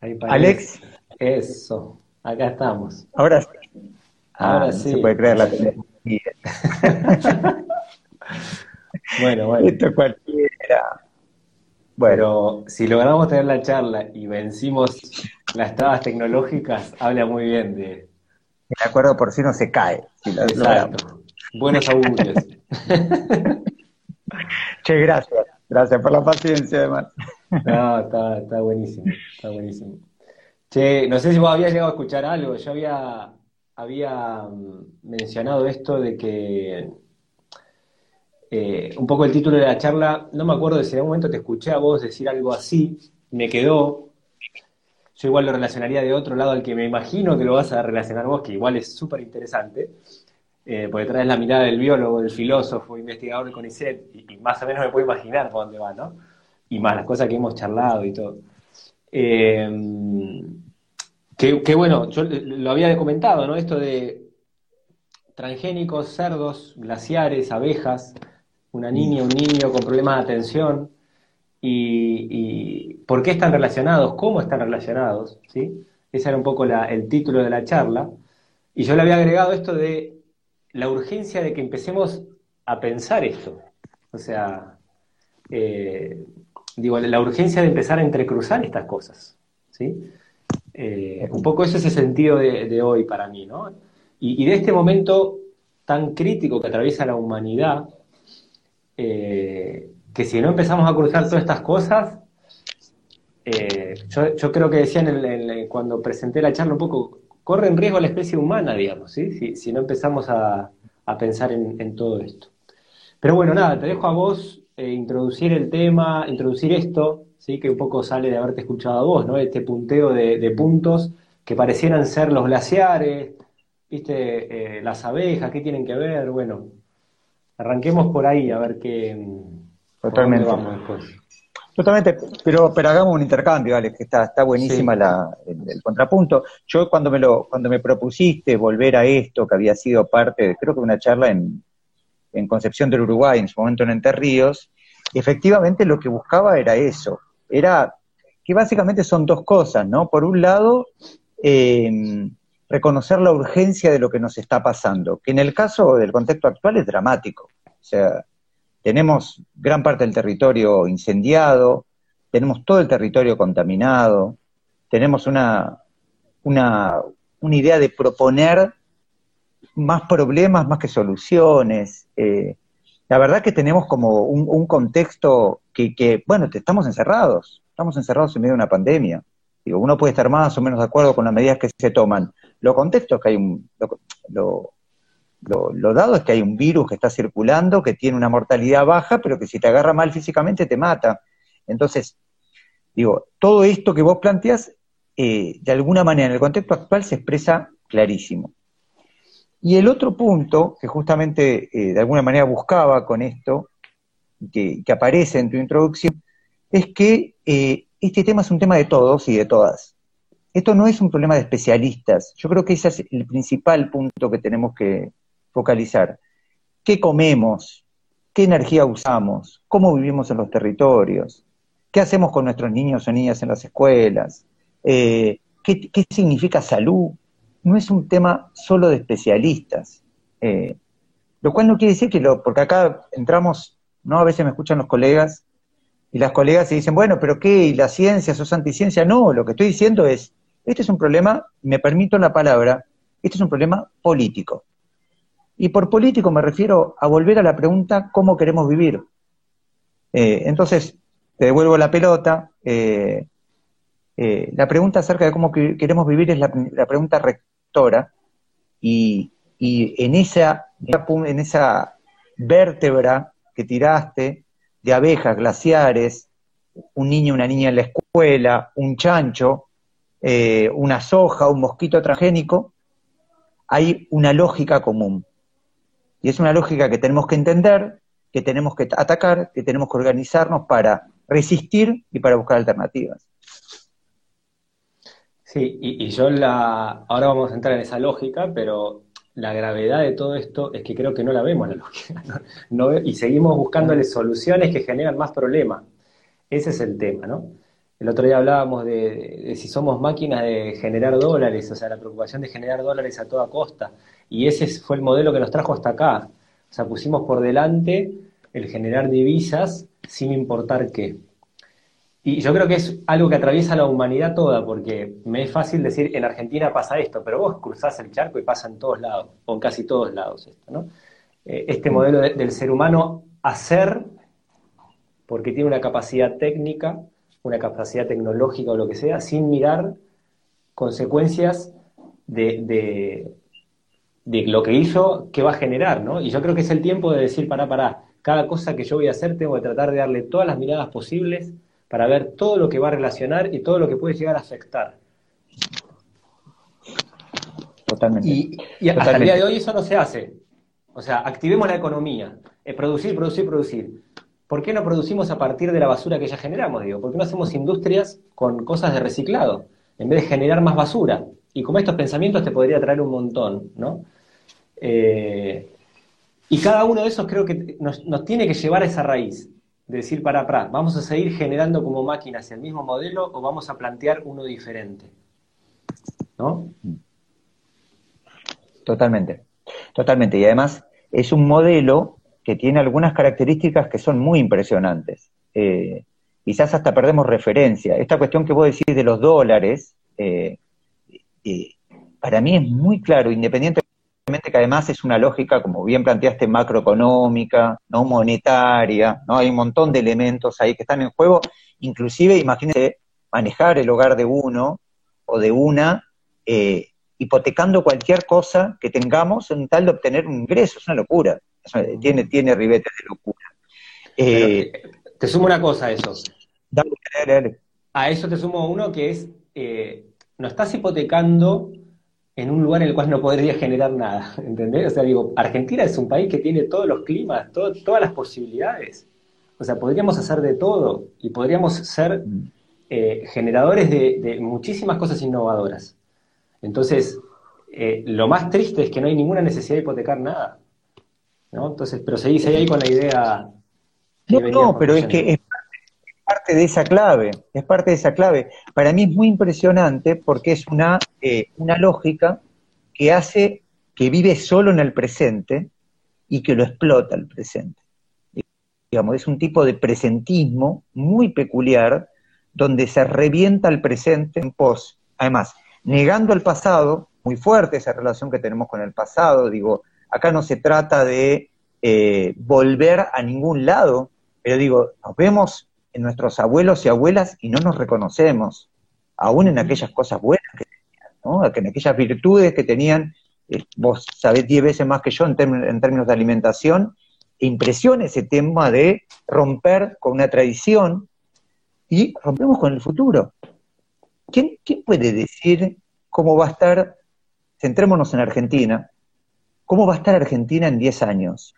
Ahí. Alex, Eso, acá estamos. ahora sí. Ahora Ah, no sí. se puede creer la tecnología. Bueno, bueno. Esto es cualquiera. Bueno, Pero si logramos tener la charla y vencimos las trabas tecnológicas, habla muy bien de... el acuerdo por sí no se cae. si lo logramos. Exacto. Buenos augurios. Che, gracias. Gracias por la paciencia, además. No, está, está buenísimo, está buenísimo. Che, no sé si vos habías llegado a escuchar algo. Yo había, había mm, mencionado esto de que eh, un poco el título de la charla, no me acuerdo de si en algún momento te escuché a vos decir algo así, me quedó. Yo igual lo relacionaría de otro lado al que me imagino que lo vas a relacionar vos, que igual es súper interesante, eh, porque traes la mirada del biólogo, del filósofo, investigador de CONICET, y, y más o menos me puedo imaginar por dónde va, ¿no? Y más las cosas que hemos charlado y todo. Eh, que, que bueno, yo lo había comentado, ¿no? Esto de transgénicos, cerdos, glaciares, abejas, una niña, un niño con problemas de atención, y, y por qué están relacionados, cómo están relacionados, ¿sí? Ese era un poco la- el título de la charla. Y yo le había agregado esto de la urgencia de que empecemos a pensar esto. O sea, eh, digo, la urgencia de empezar a entrecruzar estas cosas, ¿sí? Eh, un poco ese es el sentido de, hoy para mí, ¿no? Y, de este momento tan crítico que atraviesa la humanidad, eh, que si no empezamos a cruzar todas estas cosas, eh, yo, creo que decía cuando presenté la charla un poco, corre en riesgo la especie humana, digamos, ¿sí? Si, no empezamos a, pensar en, en todo esto. Pero bueno, nada, te dejo a vos eh, introducir el tema, introducir esto, ¿sí? Que un poco sale de haberte escuchado a vos, ¿no? Este punteo de, de puntos que parecieran ser los glaciares, ¿viste? Eh, las abejas, ¿qué tienen que ver? Bueno, arranquemos por ahí a ver qué... dónde Totalmente. vamos después. Totalmente, pero, pero hagamos un intercambio, Alex, que está, está buenísima Sí. la, el, el contrapunto. Yo cuando me lo, cuando me propusiste volver a esto, que había sido parte, de, creo que una charla en, en Concepción del Uruguay, en su momento en Entre Ríos, efectivamente lo que buscaba era eso, era que básicamente son dos cosas, ¿no? Por un lado, eh, reconocer la urgencia de lo que nos está pasando, que en el caso del contexto actual es dramático. O sea, tenemos gran parte del territorio incendiado, tenemos todo el territorio contaminado, tenemos una, una, una idea de proponer más problemas más que soluciones. Eh, la verdad que tenemos como un, contexto que, que, bueno, estamos encerrados, estamos encerrados en medio de una pandemia. Digo, uno puede estar más o menos de acuerdo con las medidas que se toman. Lo contexto es que hay un, lo- lo, lo dado es que hay un virus que está circulando, que tiene una mortalidad baja, pero que si te agarra mal físicamente te mata. Entonces, digo, todo esto que vos planteas, eh, de alguna manera en el contexto actual se expresa clarísimo. Y el otro punto que justamente eh, de alguna manera buscaba con esto, que, que aparece en tu introducción, es que eh, este tema es un tema de todos y de todas. Esto no es un problema de especialistas. Yo creo que ese es el principal punto que tenemos que focalizar. ¿Qué comemos? ¿Qué energía usamos? ¿Cómo vivimos en los territorios? ¿Qué hacemos con nuestros niños o niñas en las escuelas? Eh, ¿qué, qué significa salud? No es un tema solo de especialistas. Eh, lo cual no quiere decir que lo, porque acá entramos, ¿no? A veces me escuchan los colegas y las colegas se dicen, bueno, pero ¿qué? ¿Y la ciencia? ¿Sos anticiencia? No, lo que estoy diciendo es, este es un problema, me permito la palabra, este es un problema político. Y por político me refiero a volver a la pregunta, ¿cómo queremos vivir? Eh, entonces, te devuelvo la pelota. eh, la pregunta acerca de cómo que- queremos vivir es la, pregunta y, y en, esa, en esa vértebra que tiraste de abejas, glaciares, un niño, una niña en la escuela, un chancho, eh, una soja, un mosquito transgénico, hay una lógica común. Y es una lógica que tenemos que entender, que tenemos que atacar, que tenemos que organizarnos para resistir y para buscar alternativas. Sí, y, y yo la, ahora vamos a entrar en esa lógica, pero la gravedad de todo esto es que creo que no la vemos la lógica, ¿no? No y seguimos buscándole soluciones que generan más problemas. Ese es el tema, ¿no? el otro día hablábamos de, si somos máquinas de generar dólares, o sea, la preocupación de generar dólares a toda costa. Y ese fue el modelo que nos trajo hasta acá. O sea, pusimos por delante el generar divisas sin importar qué. Y yo creo que es algo que atraviesa la humanidad toda, porque me es fácil decir, en Argentina pasa esto, pero vos cruzás el charco y pasa en todos lados, o en casi todos lados esto, ¿no? Eh, este modelo del ser humano hacer, porque tiene una capacidad técnica, una capacidad tecnológica o lo que sea, sin mirar consecuencias de, de, lo que hizo, que va a generar, ¿no? Y yo creo que es el tiempo de decir, para para cada cosa que yo voy a hacer tengo que tratar de darle todas las miradas posibles para ver todo lo que va a relacionar y todo lo que puede llegar a afectar. Totalmente. Y, hasta el día de hoy eso no se hace. O sea, activemos la economía. Eh, producir, producir, producir. ¿Por qué no producimos a partir de la basura que ya generamos? Digo, ¿por qué no hacemos industrias con cosas de reciclado? En vez de generar más basura. Y como estos pensamientos te podría traer un montón, ¿no? Eh, y cada uno de esos creo que nos, nos tiene que llevar a esa raíz de decir, para, para, ¿vamos a seguir generando como máquinas el mismo modelo o vamos a plantear uno diferente? ¿No? Totalmente, totalmente. Y además es un modelo que tiene algunas características que son muy impresionantes. Eh, quizás hasta perdemos referencia. Esta cuestión que vos decís de los dólares, eh, eh, para mí es muy claro, independiente que además es una lógica, como bien planteaste, macroeconómica, no monetaria, ¿no? Hay un montón de elementos ahí que están en juego, inclusive imagínense manejar el hogar de uno o de una, eh, hipotecando cualquier cosa que tengamos en tal de obtener un ingreso, es una locura, tiene, tiene ribetes de locura. Eh, te sumo una cosa a eso. Dale, dale, dale. A eso te sumo uno que es, eh, no estás hipotecando en un lugar en el cual no podría generar nada, ¿entendés? O sea, digo, Argentina es un país que tiene todos los climas, todas las posibilidades. O sea, podríamos hacer de todo y podríamos ser eh, generadores de, muchísimas cosas innovadoras. Entonces, eh, lo más triste es que no hay ninguna necesidad de hipotecar nada. ¿no? Entonces, pero seguís ahí con la idea. No, no, pero es que es parte de esa clave, es parte de esa clave. Para mí es muy impresionante porque es una, eh, una lógica que hace que vive solo en el presente y que lo explota el presente. Digamos, es un tipo de presentismo muy peculiar donde se revienta el presente en pos. Además, negando el pasado, muy fuerte esa relación que tenemos con el pasado, digo, acá no se trata de eh, volver a ningún lado, pero digo, nos vemos en nuestros abuelos y abuelas y no nos reconocemos, aún en aquellas cosas buenas que tenían, ¿no? en aquellas virtudes que tenían, eh, vos sabés diez veces más que yo en, términos de alimentación, e impresiona ese tema de romper con una tradición y rompemos con el futuro. ¿Quién, quién puede decir cómo va a estar, centrémonos en Argentina, cómo va a estar Argentina en 10 años?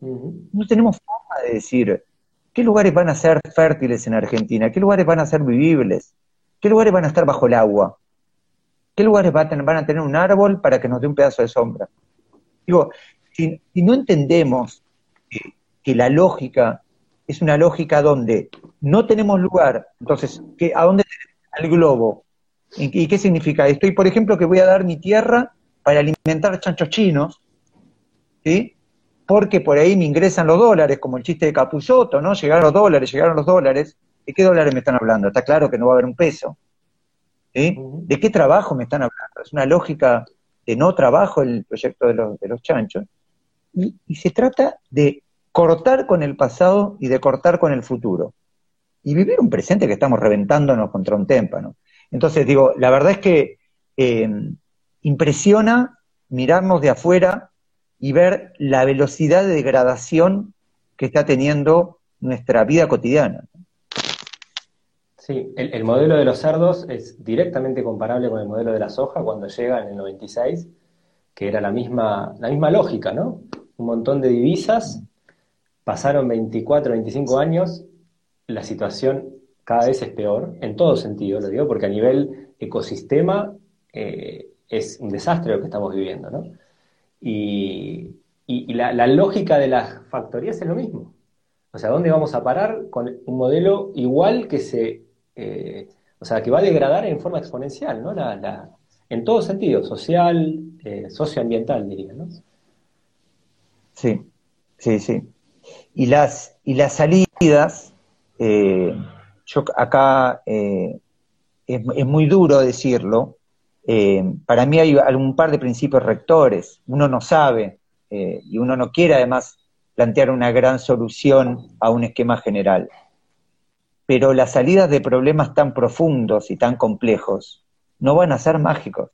No tenemos forma de decir, ¿Qué lugares van a ser fértiles en Argentina? ¿Qué lugares van a ser vivibles? ¿Qué lugares van a estar bajo el agua? ¿Qué lugares van a tener, un árbol para que nos dé un pedazo de sombra? Digo, si, no entendemos que, la lógica es una lógica donde no tenemos lugar, entonces, ¿a dónde tenemos? Al globo. ¿Y qué significa esto? Y por ejemplo, que voy a dar mi tierra para alimentar chanchos chinos, ¿sí? Porque por ahí me ingresan los dólares, como el chiste de Capuzotto, ¿no? Llegaron los dólares, llegaron los dólares. ¿De qué dólares me están hablando? Está claro que no va a haber un peso. ¿De qué trabajo me están hablando? Es una lógica de no trabajo el proyecto de los, de los chanchos. Y, y, se trata de cortar con el pasado y de cortar con el futuro. Y vivir un presente que estamos reventándonos contra un témpano. Entonces, digo, la verdad es que eh, impresiona mirarnos de afuera y ver la velocidad de degradación que está teniendo nuestra vida cotidiana. Sí, el, modelo de los cerdos es directamente comparable con el modelo de la soja cuando llega en el 96, que era la misma, la misma lógica, ¿no? Un montón de divisas, pasaron 24, 25 años, la situación cada vez es peor, en todo sentido, lo digo, porque a nivel ecosistema eh, es un desastre lo que estamos viviendo, ¿no? Y, la, lógica de las factorías es lo mismo. O sea, ¿dónde vamos a parar con un modelo igual que se eh, o sea, que va a degradar en forma exponencial, ¿no? La, en todo sentido, social, eh, socioambiental, diría, ¿no? Sí, sí, sí. Y las, y las salidas, eh, yo acá es, es, muy duro decirlo, para mí hay algún par de principios rectores, uno no sabe y uno no quiere además plantear una gran solución a un esquema general pero las salidas de problemas tan profundos y tan complejos no van a ser mágicos.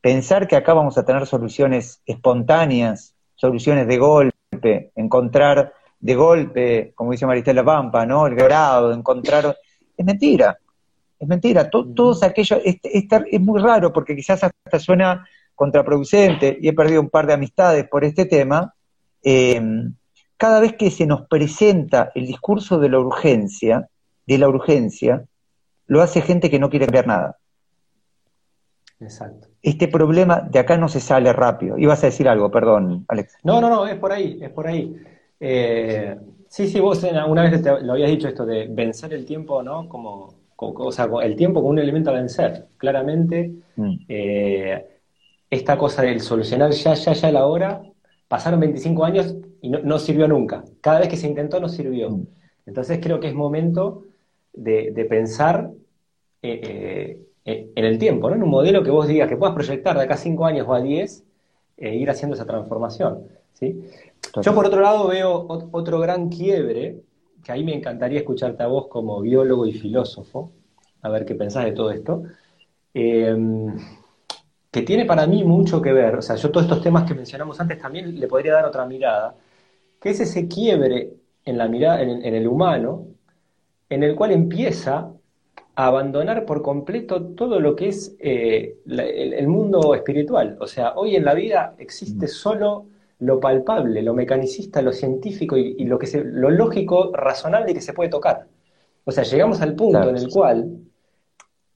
Pensar que acá vamos a tener soluciones espontáneas, soluciones de golpe, encontrar de golpe, como dice Maristela Pampa, ¿no? El grado, encontrar. Es mentira. Es mentira. todos aquellos. es muy raro porque quizás hasta suena contraproducente y he perdido un par de amistades por este tema. Eh, cada vez que se nos presenta el discurso de la urgencia, de la urgencia, lo hace gente que no quiere cambiar nada. Exacto. Este problema de acá no se sale rápido. Ibas a decir algo, perdón, Alex. No, no, no, es por ahí, es por ahí. Eh, sí, sí, vos una vez lo habías dicho esto de vencer el tiempo, ¿no? Como, o sea, el tiempo como un elemento a vencer. Claramente, mm. eh, esta cosa del solucionar ya, ya, ya la hora, pasaron 25 años y no, sirvió nunca. Cada vez que se intentó no sirvió. Mm. Entonces creo que es momento de, pensar eh, eh, en el tiempo, ¿no? en un modelo que vos digas que puedas proyectar de acá a 5 años o a 10 e ir haciendo esa transformación. ¿sí? Yo por otro lado veo otro gran quiebre, que ahí me encantaría escucharte a vos como biólogo y filósofo, a ver qué pensás de todo esto, em, que tiene para mí mucho que ver, o sea, yo todos estos temas que mencionamos antes también le podría dar otra mirada, que es ese quiebre en, la mirada, en, el humano, en el cual empieza a abandonar por completo todo lo que es eh, el, mundo espiritual. O sea, hoy en la vida existe mm. solo lo palpable, lo mecanicista, lo científico y, lo, que se, lo lógico, razonable que se puede tocar. O sea, llegamos al punto en el cual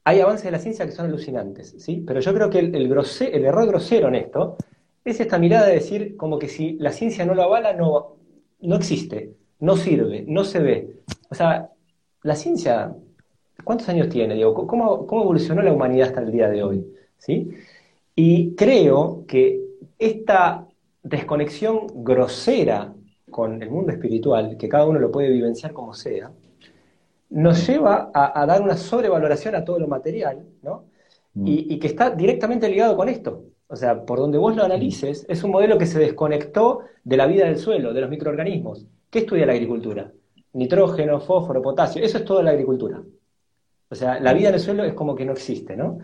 hay avances de la ciencia que son alucinantes, ¿sí? Pero yo creo que el, el error grosero en esto es esta mirada de decir como que si la ciencia no lo avala, no, no existe, no sirve, no se ve. O sea, la ciencia, ¿cuántos años tiene? Digo, ¿cómo, ¿Cómo evolucionó la humanidad hasta el día de hoy? ¿Sí? Y creo que esta desconexión grosera con el mundo espiritual, que cada uno lo puede vivenciar como sea, nos lleva a, dar una sobrevaloración a todo lo material, ¿no? Mm. Y, y, que está directamente ligado con esto. O sea, por donde vos lo analices, es un modelo que se desconectó de la vida del suelo, de los microorganismos. ¿Qué estudia la agricultura? Nitrógeno, fósforo, potasio, eso es toda la agricultura. O sea, la vida en el suelo es como que no existe, ¿no?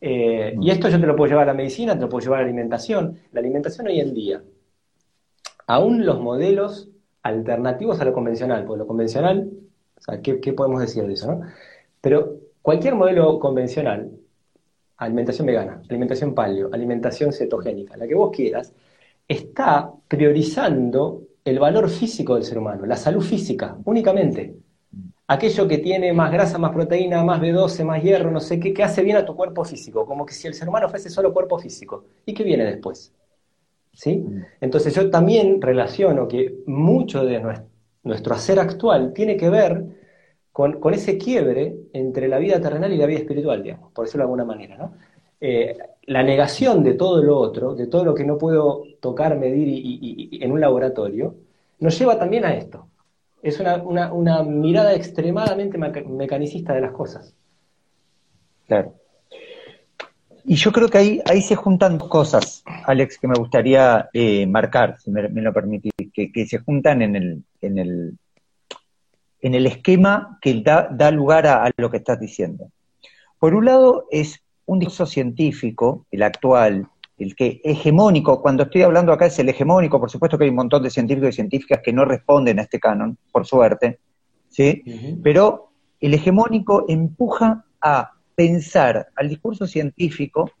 Eh, y esto yo te lo puedo llevar a la medicina, te lo puedo llevar a la alimentación. La alimentación hoy en día, aún los modelos alternativos a lo convencional, porque lo convencional, o sea, ¿qué, qué podemos decir de eso, no? Pero cualquier modelo convencional, alimentación vegana, alimentación paleo, alimentación cetogénica, la que vos quieras, está priorizando el valor físico del ser humano, la salud física, únicamente. Aquello que tiene más grasa, más proteína, más B12, más hierro, no sé qué, que hace bien a tu cuerpo físico, como que si el ser humano fuese solo cuerpo físico. ¿Y qué viene después? ¿Sí? Entonces yo también relaciono que mucho de nuestro hacer actual tiene que ver con, ese quiebre entre la vida terrenal y la vida espiritual, digamos, por decirlo de alguna manera, ¿no? Eh, la negación de todo lo otro, de todo lo que no puedo tocar, medir y, en un laboratorio, nos lleva también a esto. Es una, mirada extremadamente mecanicista de las cosas. Claro. Y yo creo que ahí, ahí se juntan dos cosas, Alex, que me gustaría eh, marcar, si me, lo permitís, que, se juntan en el, en el, en el esquema que da, da lugar a lo que estás diciendo. Por un lado, es un discurso científico, el actual, el que hegemónico, cuando estoy hablando acá es el hegemónico, por supuesto que hay un montón de científicos y científicas que no responden a este canon, por suerte, ¿sí? Pero el hegemónico empuja a pensar al discurso científico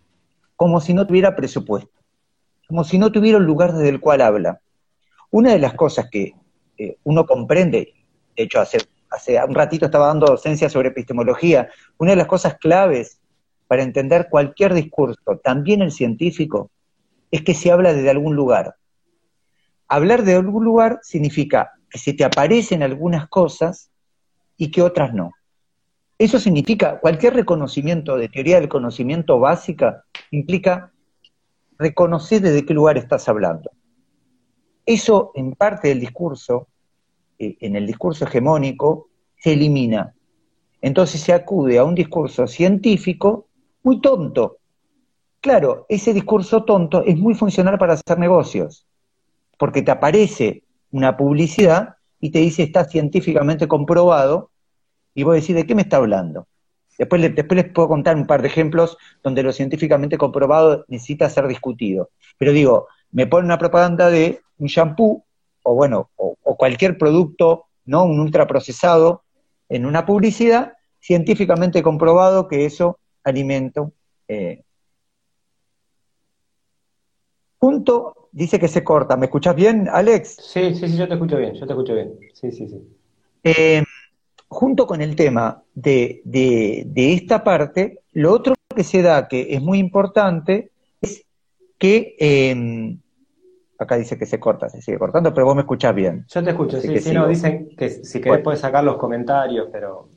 como si no tuviera presupuesto, como si no tuviera un lugar desde el cual habla. Una de las cosas que eh, uno comprende, de hecho hace, hace un ratito estaba dando docencia sobre epistemología, una de las cosas claves para entender cualquier discurso, también el científico, es que se habla desde algún lugar. Hablar de algún lugar significa que se te aparecen algunas cosas y que otras no. Eso significa, cualquier reconocimiento de teoría del conocimiento básica implica reconocer desde qué lugar estás hablando. Eso en parte del discurso, eh, en el discurso hegemónico, se elimina. Entonces se acude a un discurso científico muy tonto. Claro, ese discurso tonto es muy funcional para hacer negocios, porque te aparece una publicidad y te dice está científicamente comprobado, y vos decís, ¿de qué me está hablando? Después, después les puedo contar un par de ejemplos donde lo científicamente comprobado necesita ser discutido. Pero digo, me pone una propaganda de un shampoo, o bueno, o, cualquier producto, ¿no? Un ultraprocesado en una publicidad, científicamente comprobado que eso alimento. Eh. Junto, dice que se corta. ¿Me escuchas bien, Alex? Sí, sí, sí, yo te escucho bien, yo te escucho bien. Sí, sí, sí. Eh, junto con el tema de, esta parte, lo otro que se da, que es muy importante, es que, em, acá dice que se corta, se sigue cortando, pero vos me escuchás bien. Yo te escucho, sí, sí, no, dicen que si querés puedes sacar los comentarios, pero,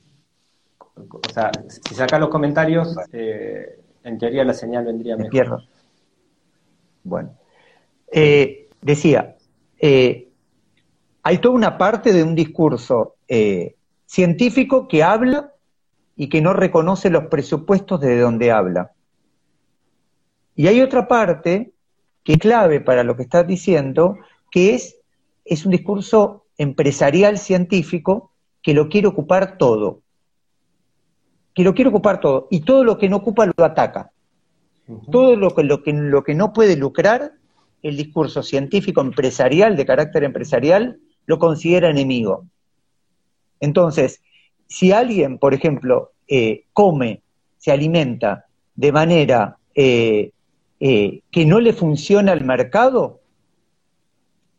o sea, si sacas los comentarios, eh, en teoría la señal vendría mejor. Pierdo. Bueno, eh, decía, eh, hay toda una parte de un discurso científico que habla y que no reconoce los presupuestos de donde habla. Y hay otra parte que es clave para lo que estás diciendo, que es, es un discurso empresarial científico que lo quiere ocupar todo. Que lo quiere ocupar todo. Y todo lo que no ocupa lo ataca. Todo lo que, lo, que, lo que no puede lucrar, el discurso científico empresarial, de carácter empresarial, lo considera enemigo. Entonces, si alguien, por ejemplo, eh, come, se alimenta de manera eh, eh, que no le funciona al mercado,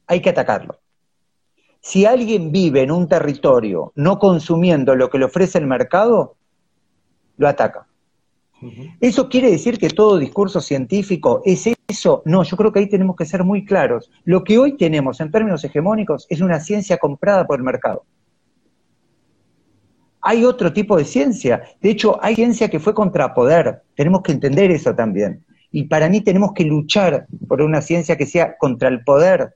hay que atacarlo. Si alguien vive en un territorio no consumiendo lo que le ofrece el mercado, lo ataca. ¿Eso quiere decir que todo discurso científico es eso? No, yo creo que ahí tenemos que ser muy claros. Lo que hoy tenemos en términos hegemónicos es una ciencia comprada por el mercado hay otro tipo de ciencia. De hecho, hay ciencia que fue contra poder. Tenemos que entender eso también. Y para mí tenemos que luchar por una ciencia que sea contra el poder.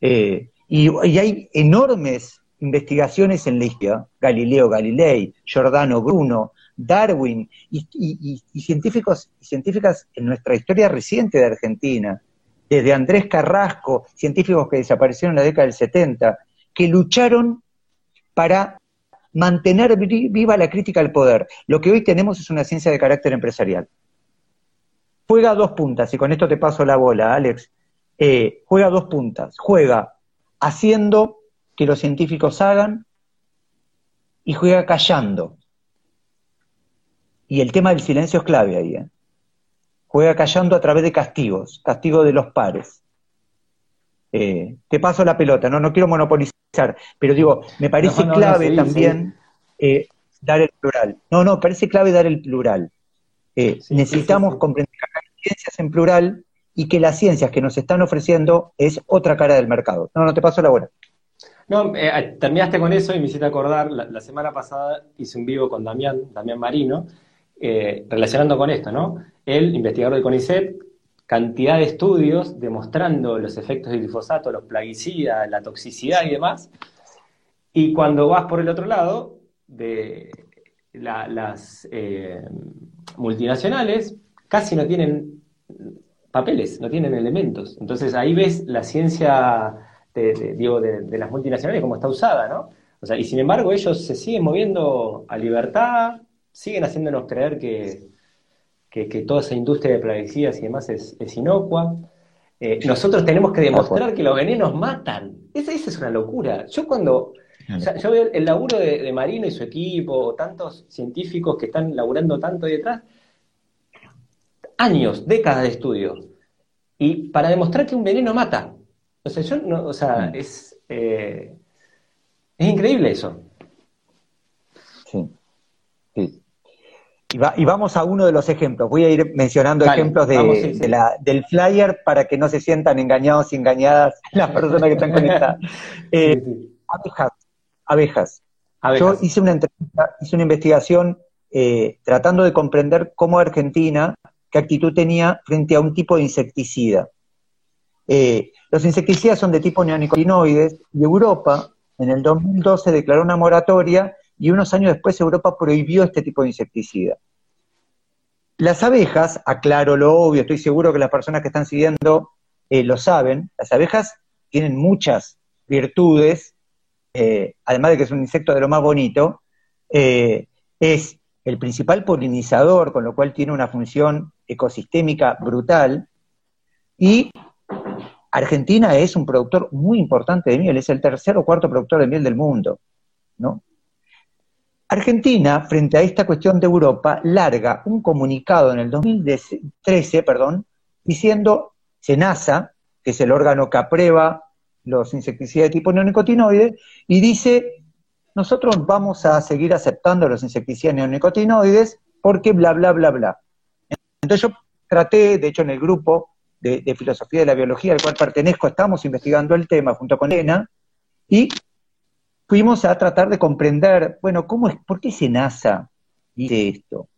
Eh, y, hay enormes investigaciones en la Galileo Galilei, Giordano Bruno, Darwin, y, científicos y científicas en nuestra historia reciente de Argentina, desde Andrés Carrasco, científicos que desaparecieron en la década del 70, que lucharon para mantener viva la crítica al poder. Lo que hoy tenemos es una ciencia de carácter empresarial. Juega dos puntas, y con esto te paso la bola, Alex. Eh, juega dos puntas. Juega haciendo que los científicos hagan y juega callando. Y el tema del silencio es clave ahí. ¿eh? Juega callando a través de castigos, castigo de los pares. Eh, te paso la pelota, no, no quiero monopolizar pero digo, me parece clave también eh, dar el plural. No, no, parece clave dar el plural. Eh, necesitamos comprender que hay ciencias en plural y que las ciencias que nos están ofreciendo es otra cara del mercado. No, no te paso la buena. No, eh, terminaste con eso y me hiciste acordar, la, semana pasada hice un vivo con Damián, Damián Marino, relacionando con esto, ¿no? Él, investigador del CONICET, cantidad de estudios demostrando los efectos del glifosato, los plaguicidas, la toxicidad y demás. Y cuando vas por el otro lado, de las eh, multinacionales casi no tienen papeles, no tienen elementos. Entonces ahí ves la ciencia de, digo, de, las multinacionales como está usada, ¿no? O sea, y sin embargo ellos se siguen moviendo a libertad, siguen haciéndonos creer que, que, toda esa industria de plaguicidas y demás es, inocua. Eh, nosotros tenemos que demostrar que los venenos matan. Esa, es una locura. Yo cuando yo veo el, laburo de, Marino y su equipo, tantos científicos que están laburando tanto detrás, años, décadas de estudio, y para demostrar que un veneno mata. O sea, yo no, o sea, mm. es, eh, es increíble eso. Sí. sí. Y, vamos a uno de los ejemplos. Voy a ir mencionando ejemplos del flyer para que no se sientan engañados y engañadas las personas que están conectadas. Eh, abejas, abejas. Yo hice una, hice una investigación eh, tratando de comprender cómo Argentina, qué actitud tenía frente a un tipo de insecticida. Eh, los insecticidas son de tipo neonicotinoides y Europa en el 2012 declaró una moratoria y unos años después Europa prohibió este tipo de insecticida. Las abejas, aclaro lo obvio, estoy seguro que las personas que están siguiendo eh, lo saben, las abejas tienen muchas virtudes, eh, además de que es un insecto de lo más bonito, es el principal polinizador, con lo cual tiene una función ecosistémica brutal, y Argentina es un productor muy importante de miel, es el tercer o cuarto productor de miel del mundo, ¿no? Argentina, frente a esta cuestión de Europa, larga un comunicado en el 2013, perdón, diciendo, SENASA, que es el órgano que aprueba los insecticidas de tipo neonicotinoide, y dice, nosotros vamos a seguir aceptando los insecticidas neonicotinoides porque bla, bla, bla, bla. Entonces yo traté, de hecho en el grupo de, filosofía de la biología al cual pertenezco, estamos investigando el tema junto con Elena, y fuimos a tratar de comprender, bueno, ¿cómo es, ¿por qué SENASA dice esto?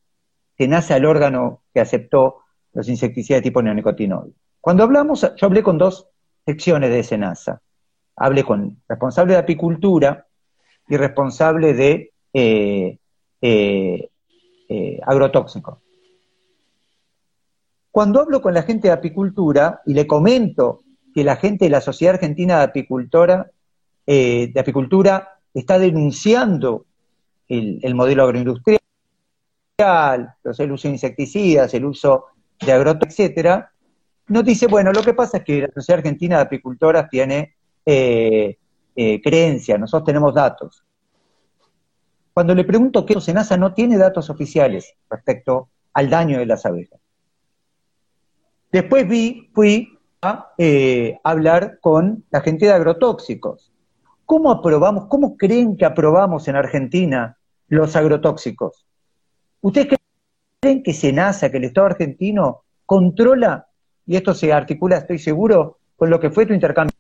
SENASA, el órgano que aceptó los insecticidas tipo neonicotinoide. Cuando hablamos, yo hablé con dos secciones de SENASA. Hablé con responsable de apicultura y responsable de eh, eh, eh, agrotóxico. Cuando hablo con la gente de apicultura y le comento que la gente de la Sociedad Argentina de Apicultora eh, de apicultura está denunciando el, modelo agroindustrial, el uso de insecticidas, el uso de agrotóxicos, etcétera, nos dice, bueno, lo que pasa es que la Sociedad Argentina de Apicultoras tiene eh, eh, creencias, nosotros tenemos datos. Cuando le pregunto qué SENASA no tiene datos oficiales respecto al daño de las abejas. Después vi, fui a hablar con la gente de agrotóxicos. ¿Cómo aprobamos, cómo creen que aprobamos en Argentina los agrotóxicos? ¿Ustedes creen que SENASA, que el Estado argentino controla, y esto se articula, estoy seguro, con lo que fue tu intercambio?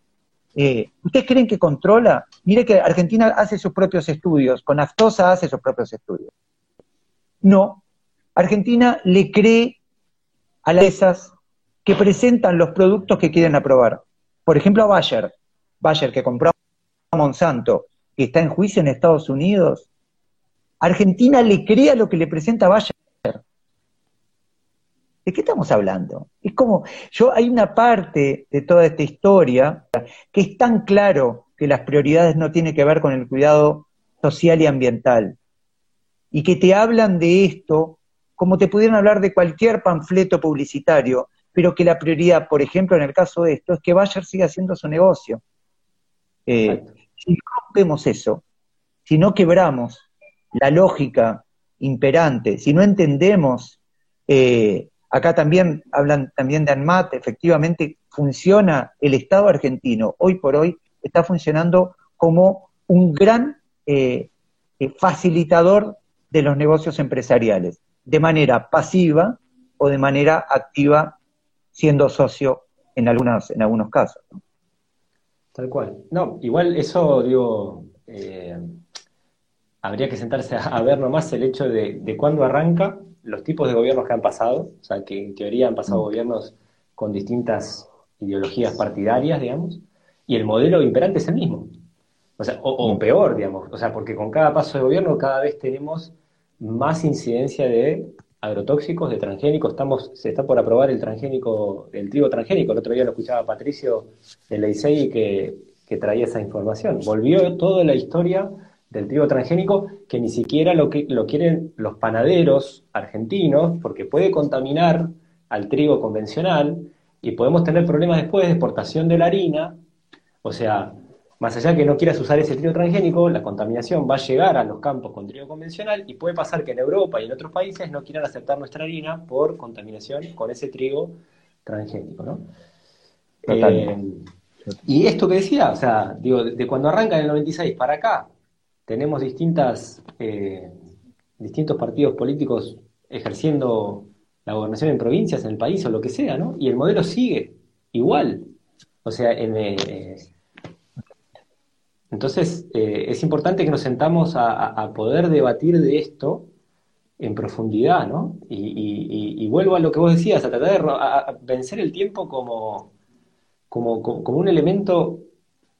Eh, ¿Ustedes creen que controla? Mire que Argentina hace sus propios estudios, con Aftosa hace sus propios estudios. No, Argentina le cree a las empresas que presentan los productos que quieren aprobar. Por ejemplo, a Bayer. Bayer, que compró Monsanto, que está en juicio en Estados Unidos, Argentina le crea lo que le presenta Bayer. ¿De qué estamos hablando? Es como, yo hay una parte de toda esta historia que es tan claro que las prioridades no tienen que ver con el cuidado social y ambiental. Y que te hablan de esto como te pudieran hablar de cualquier panfleto publicitario, pero que la prioridad, por ejemplo, en el caso de esto, es que Bayer siga haciendo su negocio. Eh, si no rompemos eso, si no quebramos la lógica imperante, si no entendemos, eh, acá también hablan también de ANMAT, efectivamente funciona el Estado argentino, hoy por hoy está funcionando como un gran eh, facilitador de los negocios empresariales, de manera pasiva o de manera activa, siendo socio en, algunas, en algunos casos. Tal cual. No, igual eso, digo, eh, habría que sentarse a, ver nomás el hecho de, de cuándo arranca, los tipos de gobiernos que han pasado, o sea, que en teoría han pasado mm. gobiernos con distintas ideologías partidarias, digamos, y el modelo imperante es el mismo. O sea, o, mm. peor, digamos, o sea, porque con cada paso de gobierno cada vez tenemos más incidencia de agrotóxicos, de transgénicos. Estamos, se está por aprobar el transgénico, el trigo transgénico. El otro día lo escuchaba Patricio de Leisei que, que traía esa información. Volvió toda la historia del trigo transgénico que ni siquiera lo, que, lo quieren los panaderos argentinos porque puede contaminar al trigo convencional y podemos tener problemas después de exportación de la harina. O sea, más allá que no quieras usar ese trigo transgénico, la contaminación va a llegar a los campos con trigo convencional y puede pasar que en Europa y en otros países no quieran aceptar nuestra harina por contaminación con ese trigo transgénico, ¿no? Eh, y esto que decía, o sea, digo, de, cuando arranca en el 96 para acá, tenemos distintas, eh, distintos partidos políticos ejerciendo la gobernación en provincias, en el país o lo que sea, ¿no? Y el modelo sigue igual. O sea, en, eh, Entonces, eh, es importante que nos sentamos a, poder debatir de esto en profundidad, ¿no? Y, vuelvo a lo que vos decías, a tratar de vencer el tiempo como, como, como, un elemento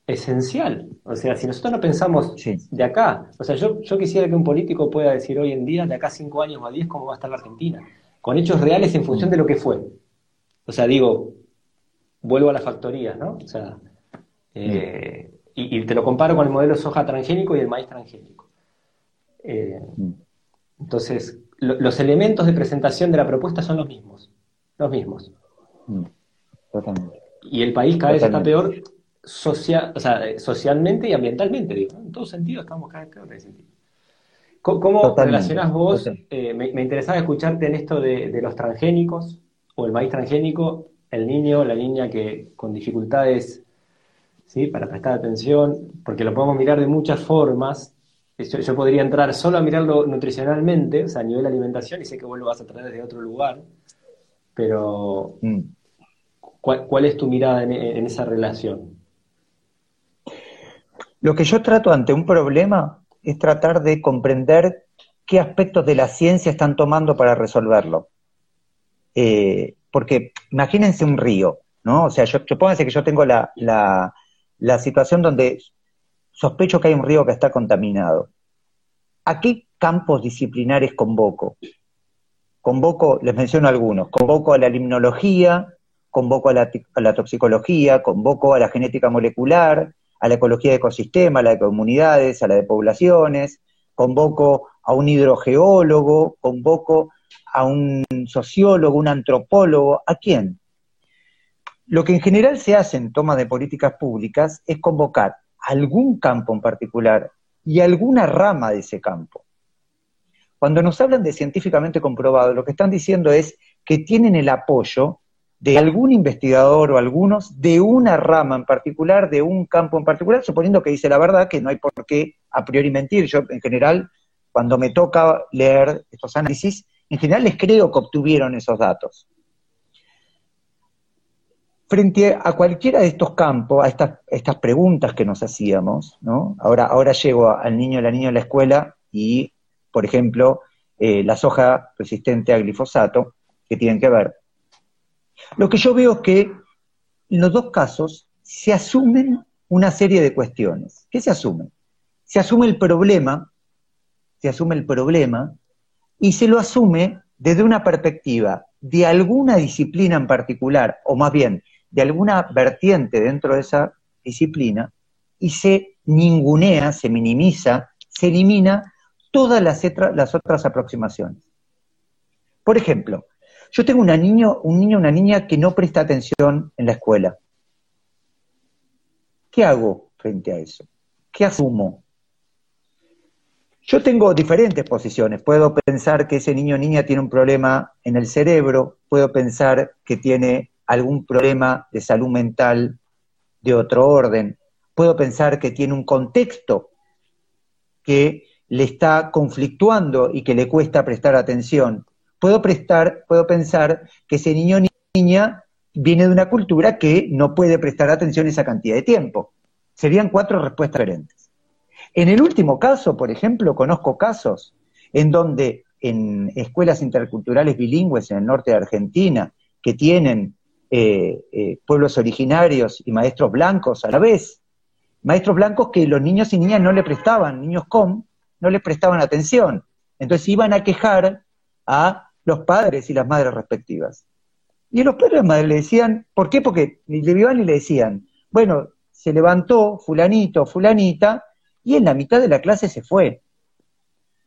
esencial. O sea, si nosotros no pensamos de acá, o sea, yo, yo quisiera que un político pueda decir hoy en día, de acá cinco años o a diez, cómo va a estar la Argentina, con hechos reales en función de lo que fue. O sea, digo, vuelvo a las factorías, ¿no? O sea, eh, y, te lo comparo con el modelo soja transgénico y el maíz transgénico. Eh, entonces, los elementos de presentación de la propuesta son los mismos, los mismos. Totalmente. Y el país cada vez está peor social, o sea, socialmente y ambientalmente, digo. En todo sentido estamos cada vez peor en ese sentido. ¿Cómo, relacionás vos? Eh, me, interesaba escucharte en esto de, los transgénicos o el maíz transgénico, el niño, la niña que con dificultades ¿sí? para prestar atención, porque lo podemos mirar de muchas formas. Yo, podría entrar solo a mirarlo nutricionalmente, o sea, a nivel de alimentación, y sé que vos lo vas a traer desde otro lugar, pero mm. ¿cuál, es tu mirada en, en esa relación? Lo que yo trato ante un problema es tratar de comprender qué aspectos de la ciencia están tomando para resolverlo. Eh, porque imagínense un río, ¿no? O sea, yo, supónganse que yo tengo la, la, situación donde sospecho que hay un río que está contaminado. ¿A qué campos disciplinares convoco? Convoco, les menciono algunos, convoco a la limnología, convoco a la, a la toxicología, convoco a la genética molecular, a la ecología de ecosistema, a la de comunidades, a la de poblaciones, convoco a un hidrogeólogo, convoco a un sociólogo, un antropólogo, ¿a quién? Lo que en general se hace en toma de políticas públicas es convocar algún campo en particular y alguna rama de ese campo. Cuando nos hablan de científicamente comprobado, lo que están diciendo es que tienen el apoyo de algún investigador o algunos de una rama en particular, de un campo en particular, suponiendo que dice la verdad, que no hay por qué a priori mentir. Yo, en general, cuando me toca leer estos análisis, en general les creo que obtuvieron esos datos. Frente a cualquiera de estos campos, a estas, estas preguntas que nos hacíamos, ¿no? ahora, ahora llego al niño, la niña en la escuela y, por ejemplo, eh, la soja resistente a glifosato, que tienen que ver lo que yo veo es que en los dos casos se asumen una serie de cuestiones. ¿Qué se asume? Se asume el problema, se asume el problema y se lo asume desde una perspectiva de alguna disciplina en particular, o más bien de alguna vertiente dentro de esa disciplina, y se ningunea, se minimiza, se elimina todas las, otras aproximaciones. Por ejemplo, yo tengo una niño, un niño, una niña que no presta atención en la escuela. ¿Qué hago frente a eso? ¿Qué asumo? Yo tengo diferentes posiciones. Puedo pensar que ese niño o niña tiene un problema en el cerebro, puedo pensar que tiene algún problema de salud mental de otro orden, puedo pensar que tiene un contexto que le está conflictuando y que le cuesta prestar atención puedo prestar, puedo pensar que ese niño o niña viene de una cultura que no puede prestar atención esa cantidad de tiempo. Serían cuatro respuestas diferentes. En el último caso, por ejemplo, conozco casos en donde en escuelas interculturales bilingües en el norte de Argentina, que tienen eh, eh, pueblos originarios y maestros blancos a la vez, maestros blancos que los niños y niñas no le prestaban, niños com, no le prestaban atención. Entonces iban a quejar a los padres y las madres respectivas. Y los padres y madres le decían, ¿por qué? Porque le iban y le decían, bueno, se levantó fulanito, fulanita, y en la mitad de la clase se fue.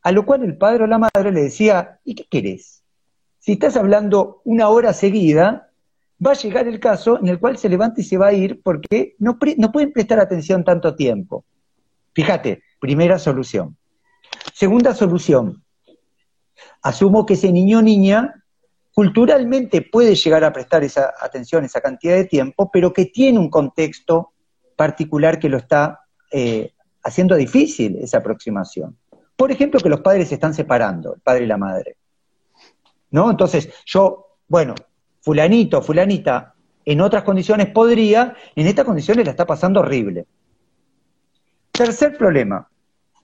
A lo cual el padre o la madre le decía, ¿y qué querés? Si estás hablando una hora seguida, va a llegar el caso en el cual se levanta y se va a ir porque no, pueden prestar atención tanto tiempo. Fíjate, primera solución. Segunda solución, asumo que ese niño o niña culturalmente puede llegar a prestar esa atención, esa cantidad de tiempo, pero que tiene un contexto particular que lo está eh, haciendo difícil esa aproximación. Por ejemplo, que los padres se están separando, el padre y la madre. ¿No? Entonces, yo, bueno, fulanito, fulanita, en otras condiciones podría, en estas condiciones la está pasando horrible. Tercer problema,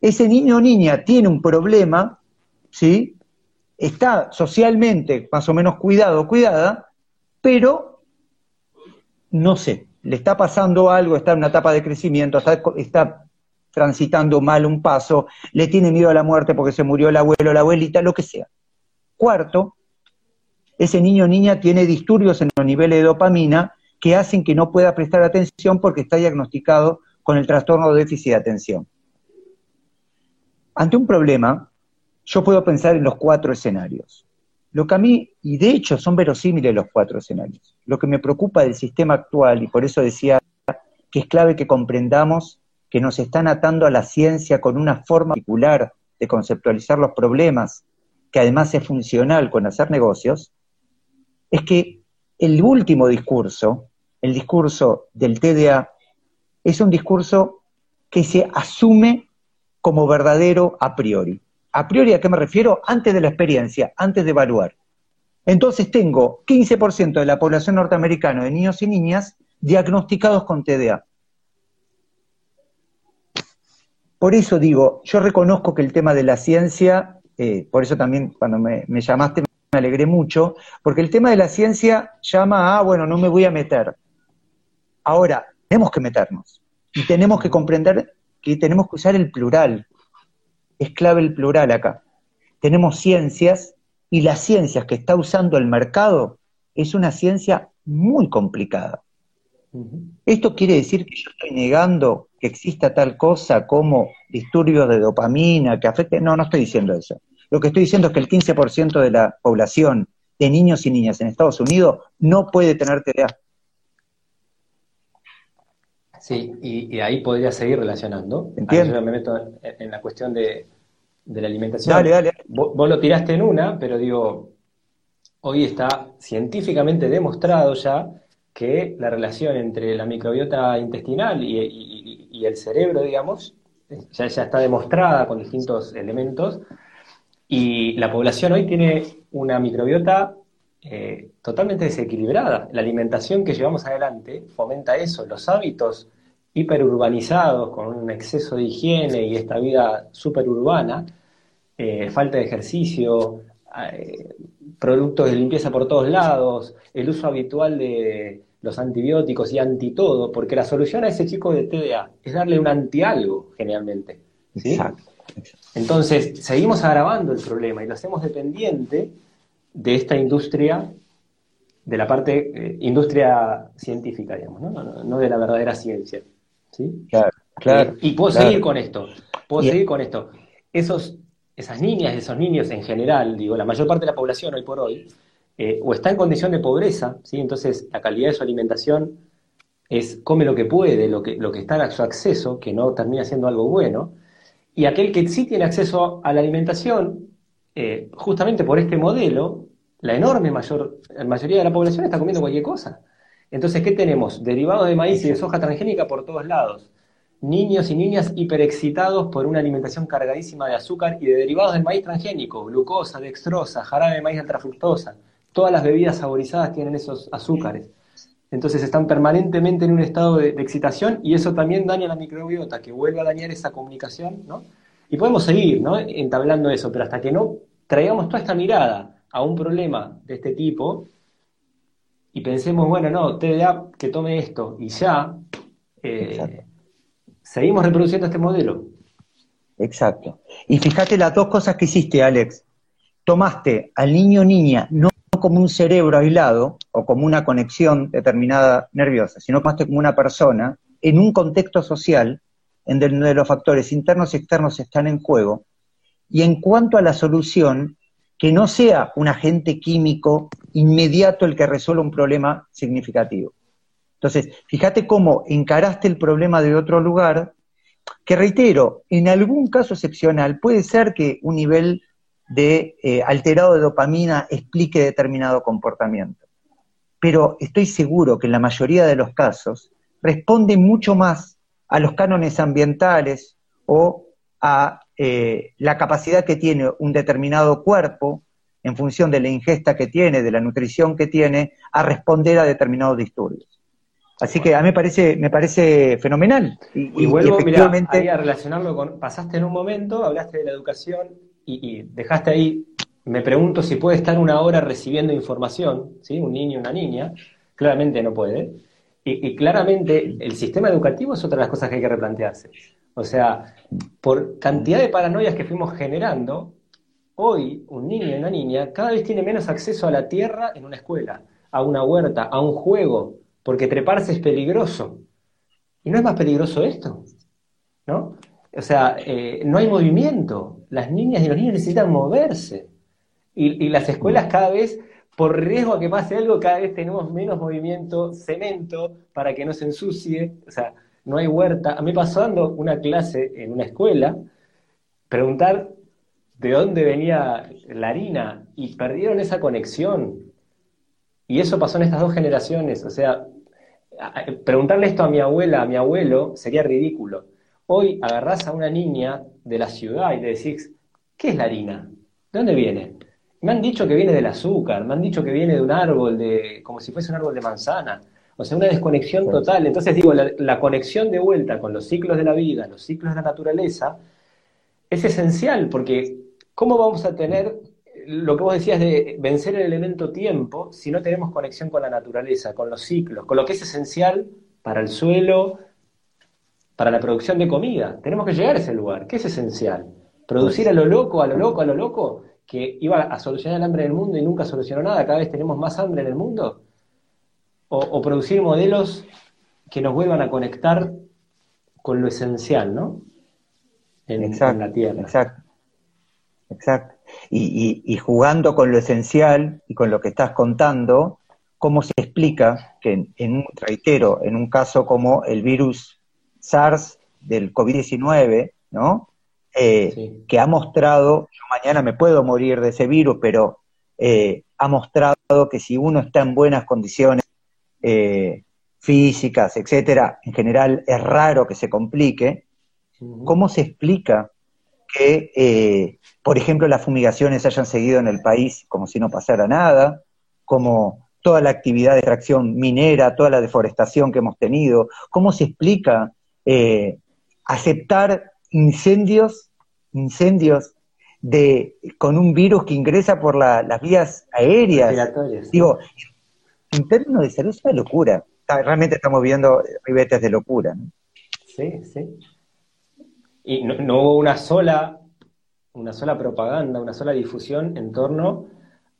ese niño o niña tiene un problema, ¿sí? Está socialmente más o menos cuidado o cuidada, pero no sé, le está pasando algo, está en una etapa de crecimiento, está, está transitando mal un paso, le tiene miedo a la muerte porque se murió el abuelo, la abuelita, lo que sea. Cuarto, ese niño o niña tiene disturbios en los niveles de dopamina que hacen que no pueda prestar atención porque está diagnosticado con el trastorno de déficit de atención. Ante un problema, yo puedo pensar en los cuatro escenarios. Lo que a mí, y de hecho son verosímiles los cuatro escenarios, lo que me preocupa del sistema actual, y por eso decía que es clave que comprendamos que nos están atando a la ciencia con una forma particular de conceptualizar los problemas, que además es funcional con hacer negocios, es que el último discurso, el discurso del TDA, es un discurso que se asume como verdadero a priori. ¿A priori a qué me refiero? Antes de la experiencia, antes de evaluar. Entonces tengo 15% de la población norteamericana de niños y niñas diagnosticados con TDA. Por eso digo, yo reconozco que el tema de la ciencia, eh, por eso también cuando me, me llamaste me alegré mucho, porque el tema de la ciencia llama a, bueno, no me voy a meter. Ahora, tenemos que meternos y tenemos que comprender que tenemos que usar el plural. Es clave el plural acá. Tenemos ciencias y las ciencias que está usando el mercado es una ciencia muy complicada. Esto quiere decir que yo estoy negando que exista tal cosa como disturbios de dopamina que afecten. No, no estoy diciendo eso. Lo que estoy diciendo es que el 15% de la población de niños y niñas en Estados Unidos no puede tener TDA. Sí, y, ahí podría seguir relacionando. Entiendo. Yo me meto en, la cuestión de, la alimentación. Dale, dale. Vos, vos, lo tiraste en una, pero digo, hoy está científicamente demostrado ya que la relación entre la microbiota intestinal y, y el cerebro, digamos, ya, ya está demostrada con distintos elementos y la población hoy tiene una microbiota eh, totalmente desequilibrada. La alimentación que llevamos adelante fomenta eso, los hábitos hiperurbanizados, con un exceso de higiene y esta vida superurbana, eh, falta de ejercicio, eh, productos de limpieza por todos lados, el uso habitual de los antibióticos y anti todo, porque la solución a ese chico de TDA es darle un anti algo, generalmente. Exacto. Entonces, seguimos agravando el problema y lo hacemos dependiente de esta industria, de la parte, eh, industria científica, digamos, ¿no? de la verdadera ciencia. ¿sí? Claro, claro. y puedo seguir con esto, puedo seguir con esto. Esos, esas niñas, esos niños en general, digo, la mayor parte de la población hoy por hoy, eh, o está en condición de pobreza, ¿sí? entonces la calidad de su alimentación es come lo que puede, lo que, lo que está a su acceso, que no termina siendo algo bueno, y aquel que sí tiene acceso a la alimentación, eh, justamente por este modelo, la enorme mayor, mayoría de la población está comiendo cualquier cosa. Entonces, ¿qué tenemos? Derivados de maíz y de soja transgénica por todos lados. Niños y niñas hiperexcitados por una alimentación cargadísima de azúcar y de derivados del maíz transgénico, glucosa, dextrosa, jarabe de maíz alta fructosa. Todas las bebidas saborizadas tienen esos azúcares. Entonces están permanentemente en un estado de, excitación y eso también daña la microbiota, que vuelve a dañar esa comunicación, ¿no? Y podemos seguir, ¿no? Entablando eso, pero hasta que no traigamos toda esta mirada a un problema de este tipo y pensemos, bueno, no, TDA, que tome esto y ya, eh, seguimos reproduciendo este modelo. Exacto. Y fíjate las dos cosas que hiciste, Alex. Tomaste al niño o niña, no como un cerebro aislado o como una conexión determinada nerviosa, sino más como una persona en un contexto social en donde los factores internos y externos están en juego, y en cuanto a la solución, que no sea un agente químico inmediato el que resuelva un problema significativo. Entonces, fíjate cómo encaraste el problema de otro lugar, que reitero, en algún caso excepcional puede ser que un nivel de eh, alterado de dopamina explique determinado comportamiento. Pero estoy seguro que en la mayoría de los casos responde mucho más a los cánones ambientales o a eh, la capacidad que tiene un determinado cuerpo en función de la ingesta que tiene, de la nutrición que tiene, a responder a determinados disturbios. Así que a mí me parece, me parece fenomenal. Y, vuelvo efectivamente... a relacionarlo con, pasaste en un momento, hablaste de la educación y, dejaste ahí, me pregunto si puede estar una hora recibiendo información, ¿sí? Un niño, una niña, claramente no puede. Y, claramente el sistema educativo es otra de las cosas que hay que replantearse. O sea, por cantidad de paranoias que fuimos generando, hoy un niño y una niña cada vez tiene menos acceso a la tierra en una escuela, a una huerta, a un juego, porque treparse es peligroso. ¿Y no es más peligroso esto? ¿No? O sea, eh, no hay movimiento. Las niñas y los niños necesitan moverse. Y, las escuelas cada vez, por riesgo a que pase algo, cada vez tenemos menos movimiento, cemento, para que no se ensucie. O sea, no hay huerta. A mí pasó dando una clase en una escuela, preguntar de dónde venía la harina y perdieron esa conexión. Y eso pasó en estas dos generaciones. O sea, preguntarle esto a mi abuela, a mi abuelo, sería ridículo. Hoy agarrás a una niña de la ciudad y le decís, ¿qué es la harina? ¿De dónde viene? Me han dicho que viene del azúcar, me han dicho que viene de un árbol, de, como si fuese un árbol de manzana. O sea, una desconexión total. Entonces digo, la, conexión de vuelta con los ciclos de la vida, los ciclos de la naturaleza, es esencial, porque ¿cómo vamos a tener lo que vos decías de vencer el elemento tiempo si no tenemos conexión con la naturaleza, con los ciclos, con lo que es esencial para el suelo, para la producción de comida. Tenemos que llegar a ese lugar. ¿Qué es esencial? Producir a lo loco, a lo loco, a lo loco, que iba a solucionar el hambre del mundo y nunca solucionó nada. Cada vez tenemos más hambre en el mundo. O, producir modelos que nos vuelvan a conectar con lo esencial, ¿no? En, en la Tierra. Exacto. Exacto y, jugando con lo esencial y con lo que estás contando, ¿cómo se explica que, en, reitero, en un caso como el virus SARS del COVID-19, ¿no? Eh, que ha mostrado, yo mañana me puedo morir de ese virus, pero eh, ha mostrado que si uno está en buenas condiciones eh, físicas, etcétera, en general es raro que se complique. ¿Cómo se explica que por ejemplo, las fumigaciones hayan seguido en el país como si no pasara nada, como toda la actividad de extracción minera, toda la deforestación que hemos tenido, cómo se explica eh, aceptar incendios, incendios de, con un virus que ingresa por las vías aéreas. Digo, en términos de salud es una locura. Realmente estamos viendo ribetes de locura. Sí, sí. Y no hubo una sola una sola propaganda, una sola difusión en torno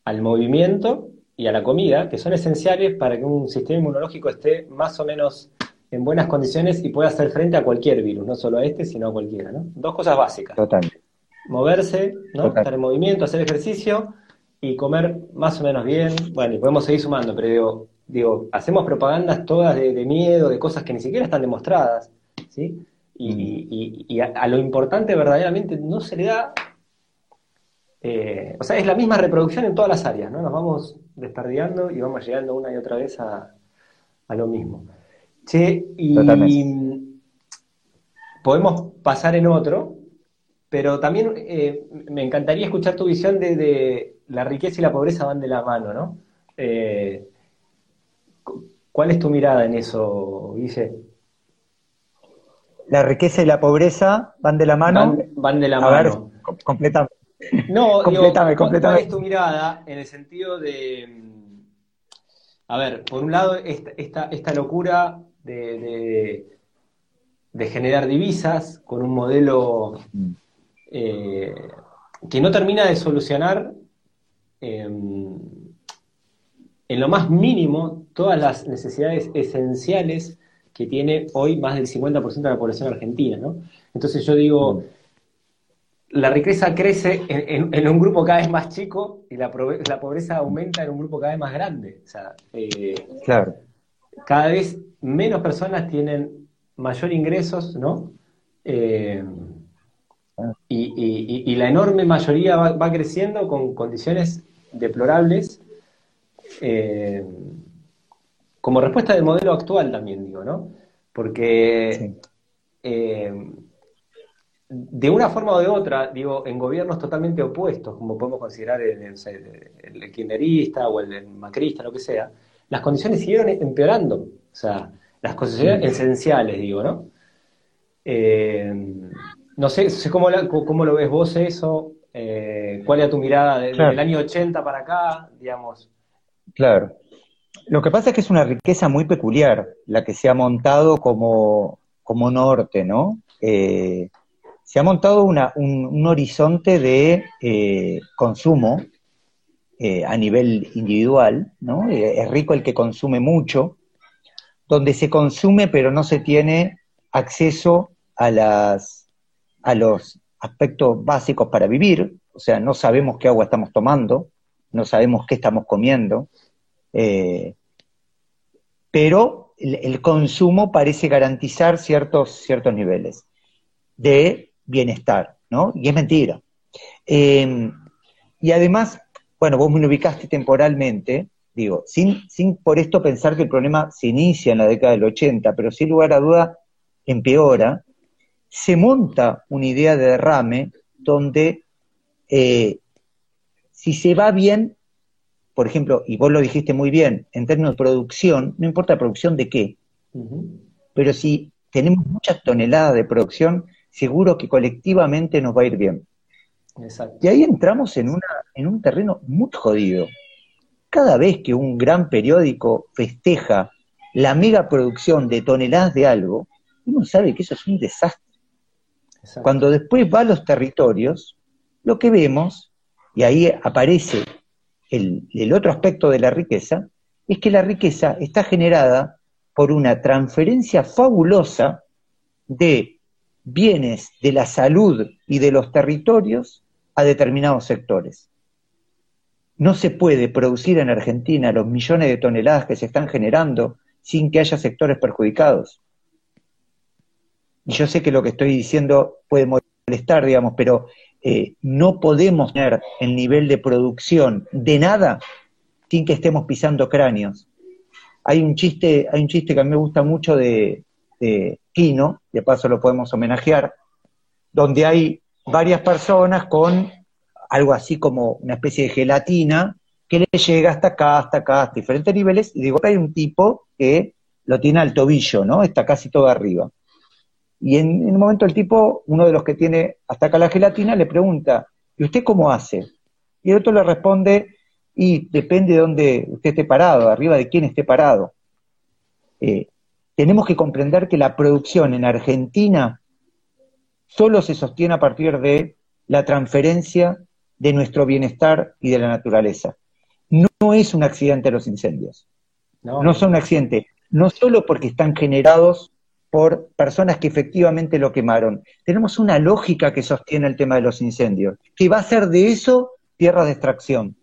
al movimiento y a la comida, que son esenciales para que un sistema inmunológico esté más o menos en buenas condiciones y pueda hacer frente a cualquier virus, no solo a este, sino a cualquiera, ¿no? Dos cosas básicas. Totalmente. Moverse, ¿no? Estar en movimiento, hacer ejercicio y comer más o menos bien. Bueno, y podemos seguir sumando, pero digo, digo hacemos propagandas todas de, miedo, de cosas que ni siquiera están demostradas, ¿sí? Y, a, lo importante verdaderamente no se le da eh, o sea, es la misma reproducción en todas las áreas, ¿no? Nos vamos desperdiando y vamos llegando una y otra vez a, lo mismo. Che, y podemos pasar en otro, pero también eh, me encantaría escuchar tu visión de, la riqueza y la pobreza van de la mano, ¿no? Eh, ¿Cuál es tu mirada en eso, Guille? La riqueza y la pobreza van de la mano. Van, de la mano. completamente. No, completame, digo, ¿cuál es tu mirada en el sentido de, mm, a ver, por un lado, esta, esta, locura de, generar divisas con un modelo eh, que no termina de solucionar em, en lo más mínimo todas las necesidades esenciales que tiene hoy más del 50% de la población argentina, ¿no? Entonces yo digo, la riqueza crece en, un grupo cada vez más chico y la, pobreza aumenta en un grupo cada vez más grande. O sea, eh, claro. Cada vez menos personas tienen mayor ingresos, ¿no? Eh, y, la enorme mayoría va, creciendo con condiciones deplorables, eh, como respuesta del modelo actual también, digo, ¿no? Porque de una forma o de otra, digo, en gobiernos totalmente opuestos, como podemos considerar el, el, kirchnerista o el, macrista, lo que sea, las condiciones siguieron empeorando. O sea, las cosas esenciales, digo, ¿no? Eh, no sé, cómo, cómo, lo ves vos eso, eh, cuál es tu mirada desde el año 80 para acá, digamos. Claro. Lo que pasa es que es una riqueza muy peculiar la que se ha montado como, como norte, ¿no? Eh, se ha montado un, horizonte de consumo eh, a nivel individual, ¿no? es rico el que consume mucho, donde se consume pero no se tiene acceso a, las, a los aspectos básicos para vivir, o sea, no sabemos qué agua estamos tomando, no sabemos qué estamos comiendo, pero el, consumo parece garantizar ciertos, ciertos niveles de bienestar, ¿no? Y es mentira. Em, y además, bueno, vos me ubicaste temporalmente, digo, sin, sin por esto pensar que el problema se inicia en la década del 80, pero sin lugar a duda empeora, se monta una idea de derrame donde eh, si se va bien, por ejemplo, y vos lo dijiste muy bien, en términos de producción, no importa la producción de qué, pero si tenemos muchas toneladas de producción, seguro que colectivamente nos va a ir bien. Y ahí entramos en, una, en un terreno muy jodido. Cada vez que un gran periódico festeja la mega producción de toneladas de algo, uno sabe que eso es un desastre. Cuando después va a los territorios, lo que vemos, y ahí aparece el, otro aspecto de la riqueza es que la riqueza está generada por una transferencia fabulosa de bienes de la salud y de los territorios a determinados sectores. No se puede producir en Argentina los millones de toneladas que se están generando sin que haya sectores perjudicados. Y yo sé que lo que estoy diciendo puede molestar, digamos, pero eh, no podemos tener el nivel de producción de nada sin que estemos pisando cráneos. Hay un chiste, hay un chiste que a mí me gusta mucho de, de Kino, de paso lo podemos homenajear, donde hay varias personas con algo así como una especie de gelatina que le llega hasta acá, hasta acá, hasta diferentes niveles, y digo, hay un tipo que lo tiene al tobillo, ¿no? Está casi todo arriba. Y en, un momento el tipo, uno de los que tiene hasta acá la gelatina, le pregunta, ¿y usted cómo hace? Y el otro le responde, y depende de dónde usted esté parado, arriba de quién esté parado. Eh, tenemos que comprender que la producción en Argentina solo se sostiene a partir de la transferencia de nuestro bienestar y de la naturaleza. No, es un accidente los incendios. No. no son un accidente, no solo porque están generados por personas que efectivamente lo quemaron. Tenemos una lógica que sostiene el tema de los incendios, que va a ser de eso tierra de extracción.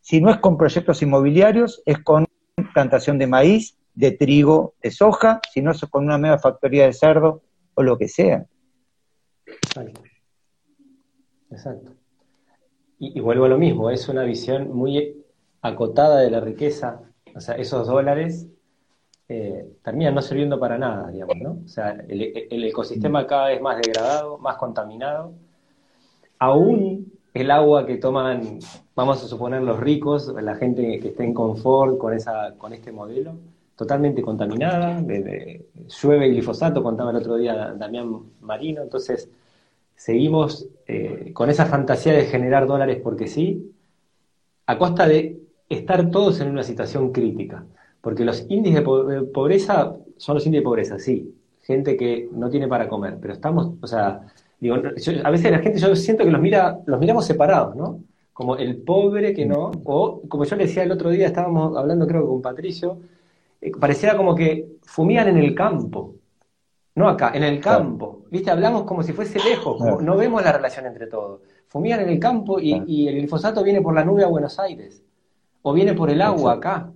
Si no es con proyectos inmobiliarios, es con plantación de maíz, de trigo, de soja, si no es con una nueva factoría de cerdo o lo que sea. Exacto. Exacto. Y, y, vuelvo a lo mismo, es una visión muy acotada de la riqueza. O sea, esos dólares eh, terminan no sirviendo para nada, digamos, ¿no? O sea, el, ecosistema cada vez más degradado, más contaminado. Aún el agua que toman, vamos a suponer, los ricos, la gente que esté en confort con, esa, con este modelo, totalmente contaminada, de, llueve glifosato, contaba el otro día Damián Marino, entonces seguimos eh, con esa fantasía de generar dólares porque sí, a costa de estar todos en una situación crítica. Porque los índices de pobreza son los índices de pobreza, sí. Gente que no tiene para comer, pero estamos, o sea, digo, a veces la gente, yo siento que los mira, los miramos separados, ¿no? Como el pobre que no, o como yo le decía el otro día, estábamos hablando creo con Patricio, eh, pareciera como que fumían en el campo, no acá, en el campo. ¿Viste? Hablamos como si fuese lejos, no vemos la relación entre todos. Fumían en el campo y, y, el glifosato viene por la nube a Buenos Aires, o viene por el agua acá.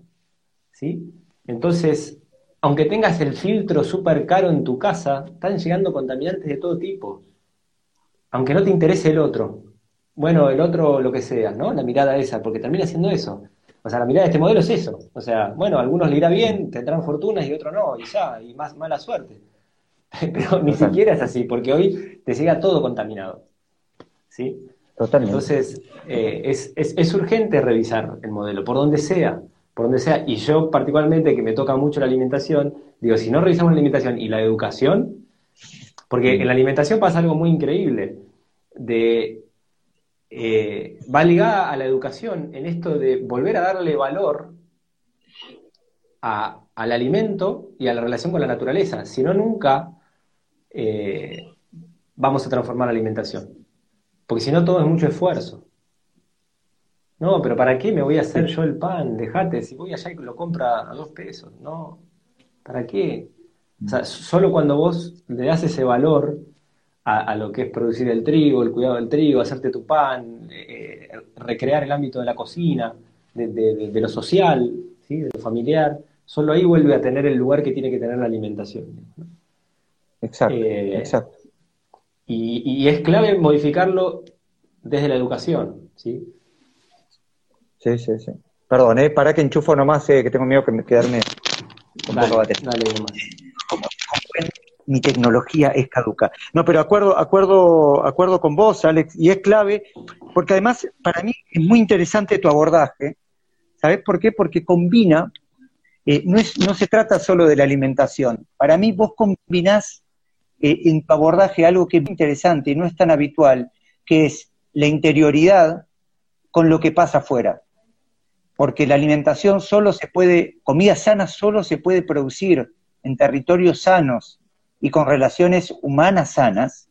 ¿sí? Entonces, aunque tengas el filtro súper caro en tu casa, están llegando contaminantes de todo tipo. Aunque no te interese el otro. Bueno, el otro lo que sea, ¿no? La mirada esa, porque termina siendo eso. O sea, la mirada de este modelo es eso. O sea, bueno, a algunos le irá bien, tendrán fortunas y otros no, y ya, y más mala suerte. Pero ni siquiera es así, porque hoy te llega todo contaminado. ¿Sí? Totalmente. Entonces, eh, es, es urgente revisar el modelo, por donde sea por donde sea, y yo particularmente que me toca mucho la alimentación, digo, si no revisamos la alimentación y la educación, porque en la alimentación pasa algo muy increíble, de, eh, va ligada a la educación en esto de volver a darle valor al alimento y a la relación con la naturaleza, si no nunca eh, vamos a transformar la alimentación, porque si no todo es mucho esfuerzo. No, pero ¿para qué me voy a hacer yo el pan? Dejate, si voy allá y lo compra a dos pesos. No, ¿para qué? Solo cuando vos le das ese valor a, lo que es producir el trigo, el cuidado del trigo, hacerte tu pan, eh, recrear el ámbito de la cocina, de, lo social, ¿sí? de lo familiar, solo ahí vuelve a tener el lugar que tiene que tener la alimentación. Exacto, eh, exacto. Y, y, es clave modificarlo desde la educación, ¿sí? Sí, sí, sí. Perdón, ¿eh? para que enchufo nomás, eh, que tengo miedo de quedarme con poco. Dale, mi tecnología es caduca. No, pero acuerdo, acuerdo, acuerdo con vos, Alex, y es clave, porque además para mí es muy interesante tu abordaje. ¿Sabes por qué? Porque combina, eh, no, es, no se trata solo de la alimentación. Para mí vos combinás eh, en tu abordaje algo que es interesante y no es tan habitual, que es la interioridad con lo que pasa afuera porque la alimentación solo se puede, comida sana solo se puede producir en territorios sanos y con relaciones humanas sanas,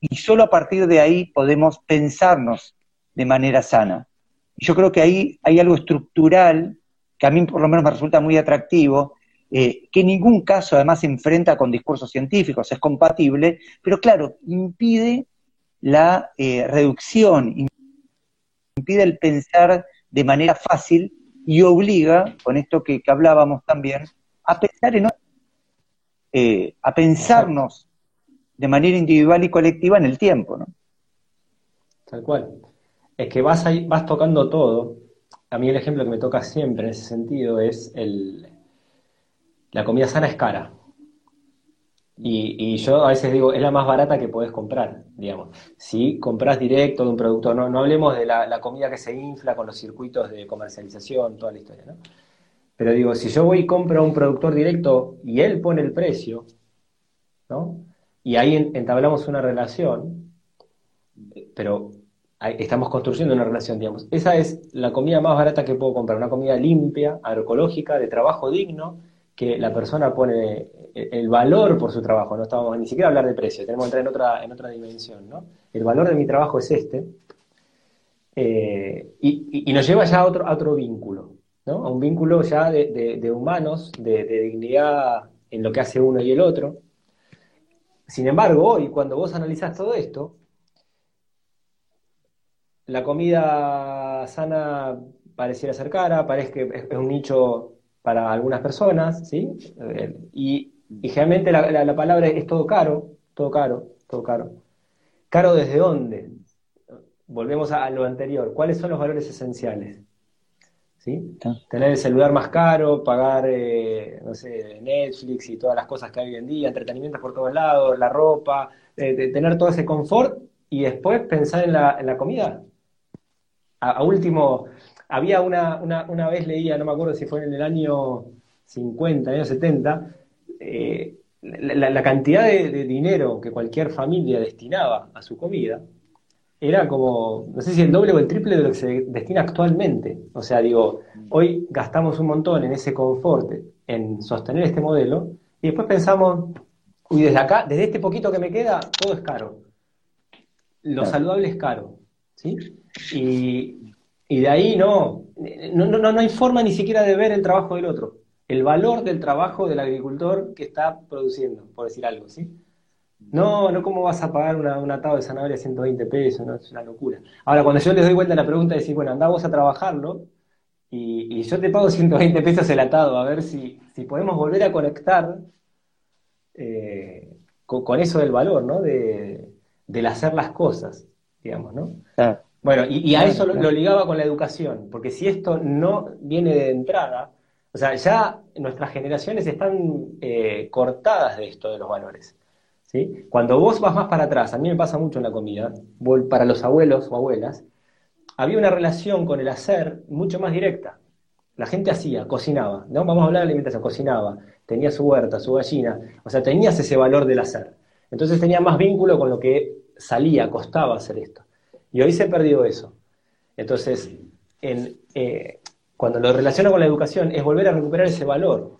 y solo a partir de ahí podemos pensarnos de manera sana. Yo creo que ahí hay algo estructural que a mí por lo menos me resulta muy atractivo, eh, que en ningún caso además se enfrenta con discursos científicos, es compatible, pero claro, impide la eh, reducción, impide el pensar de manera fácil y obliga, con esto que, hablábamos también, a pensar en eh, a pensarnos de manera individual y colectiva en el tiempo. Tal cual. Es que vas ahí, vas tocando todo. A mí el ejemplo que me toca siempre en ese sentido es el la comida sana es cara. Y, yo a veces digo, es la más barata que podés comprar, digamos. Si compras directo de un productor, no, no hablemos de la, comida que se infla con los circuitos de comercialización, toda la historia, ¿no? Pero digo, si yo voy y compro a un productor directo y él pone el precio, ¿no? Y ahí entablamos una relación, pero estamos construyendo una relación, digamos. Esa es la comida más barata que puedo comprar, una comida limpia, agroecológica, de trabajo digno, que la persona pone el valor por su trabajo, no estamos ni siquiera a hablar de precio, tenemos que entrar en otra, en otra dimensión, ¿no? El valor de mi trabajo es este, eh, y, nos lleva ya a otro, otro vínculo, ¿no? A un vínculo ya de, humanos, de, dignidad en lo que hace uno y el otro. Sin embargo, hoy, cuando vos analizás todo esto, la comida sana pareciera ser cara, parece que es un nicho para algunas personas, ¿sí? Eh, y, generalmente la, palabra es todo caro, todo caro, todo caro. ¿Caro desde dónde? Volvemos a, lo anterior. ¿Cuáles son los valores esenciales? ¿Sí? Tener el celular más caro, pagar, eh, no sé, Netflix y todas las cosas que hay hoy en día, entretenimientos por todos lados, la ropa, eh, tener todo ese confort y después pensar en la, en la comida. a último, había una, una, vez leía, no me acuerdo si fue en el año 50, año 70, eh, la, cantidad de, dinero que cualquier familia destinaba a su comida era como, no sé si el doble o el triple de lo que se destina actualmente. O sea, digo, hoy gastamos un montón en ese confort, en sostener este modelo, y después pensamos, uy, desde acá, desde este poquito que me queda, todo es caro. Lo saludable es caro. ¿sí? Y, y de ahí no, no, no, no hay forma ni siquiera de ver el trabajo del otro, el valor del trabajo del agricultor que está produciendo, por decir algo, ¿sí? No, no cómo vas a pagar una, un atado de zanahoria a 120 pesos, no, es una locura. Ahora, cuando yo les doy vuelta a la pregunta de decir, bueno, andá vos a trabajarlo y, yo te pago 120 pesos el atado, a ver si, si podemos volver a conectar eh, con, eso del valor, ¿no? De, del hacer las cosas, digamos, ¿no? Bueno, y, a eso lo, ligaba con la educación, porque si esto no viene de entrada, o sea, ya nuestras generaciones están eh, cortadas de esto de los valores. ¿sí? Cuando vos vas más para atrás, a mí me pasa mucho en la comida, para los abuelos o abuelas, había una relación con el hacer mucho más directa. La gente hacía, cocinaba, ¿no? Vamos a hablar de alimentación, cocinaba, tenía su huerta, su gallina, o sea, tenías ese valor del hacer. Entonces tenía más vínculo con lo que salía, costaba hacer esto. Y hoy se perdió eso. Entonces, eh, cuando lo relaciono con la educación, es volver a recuperar ese valor,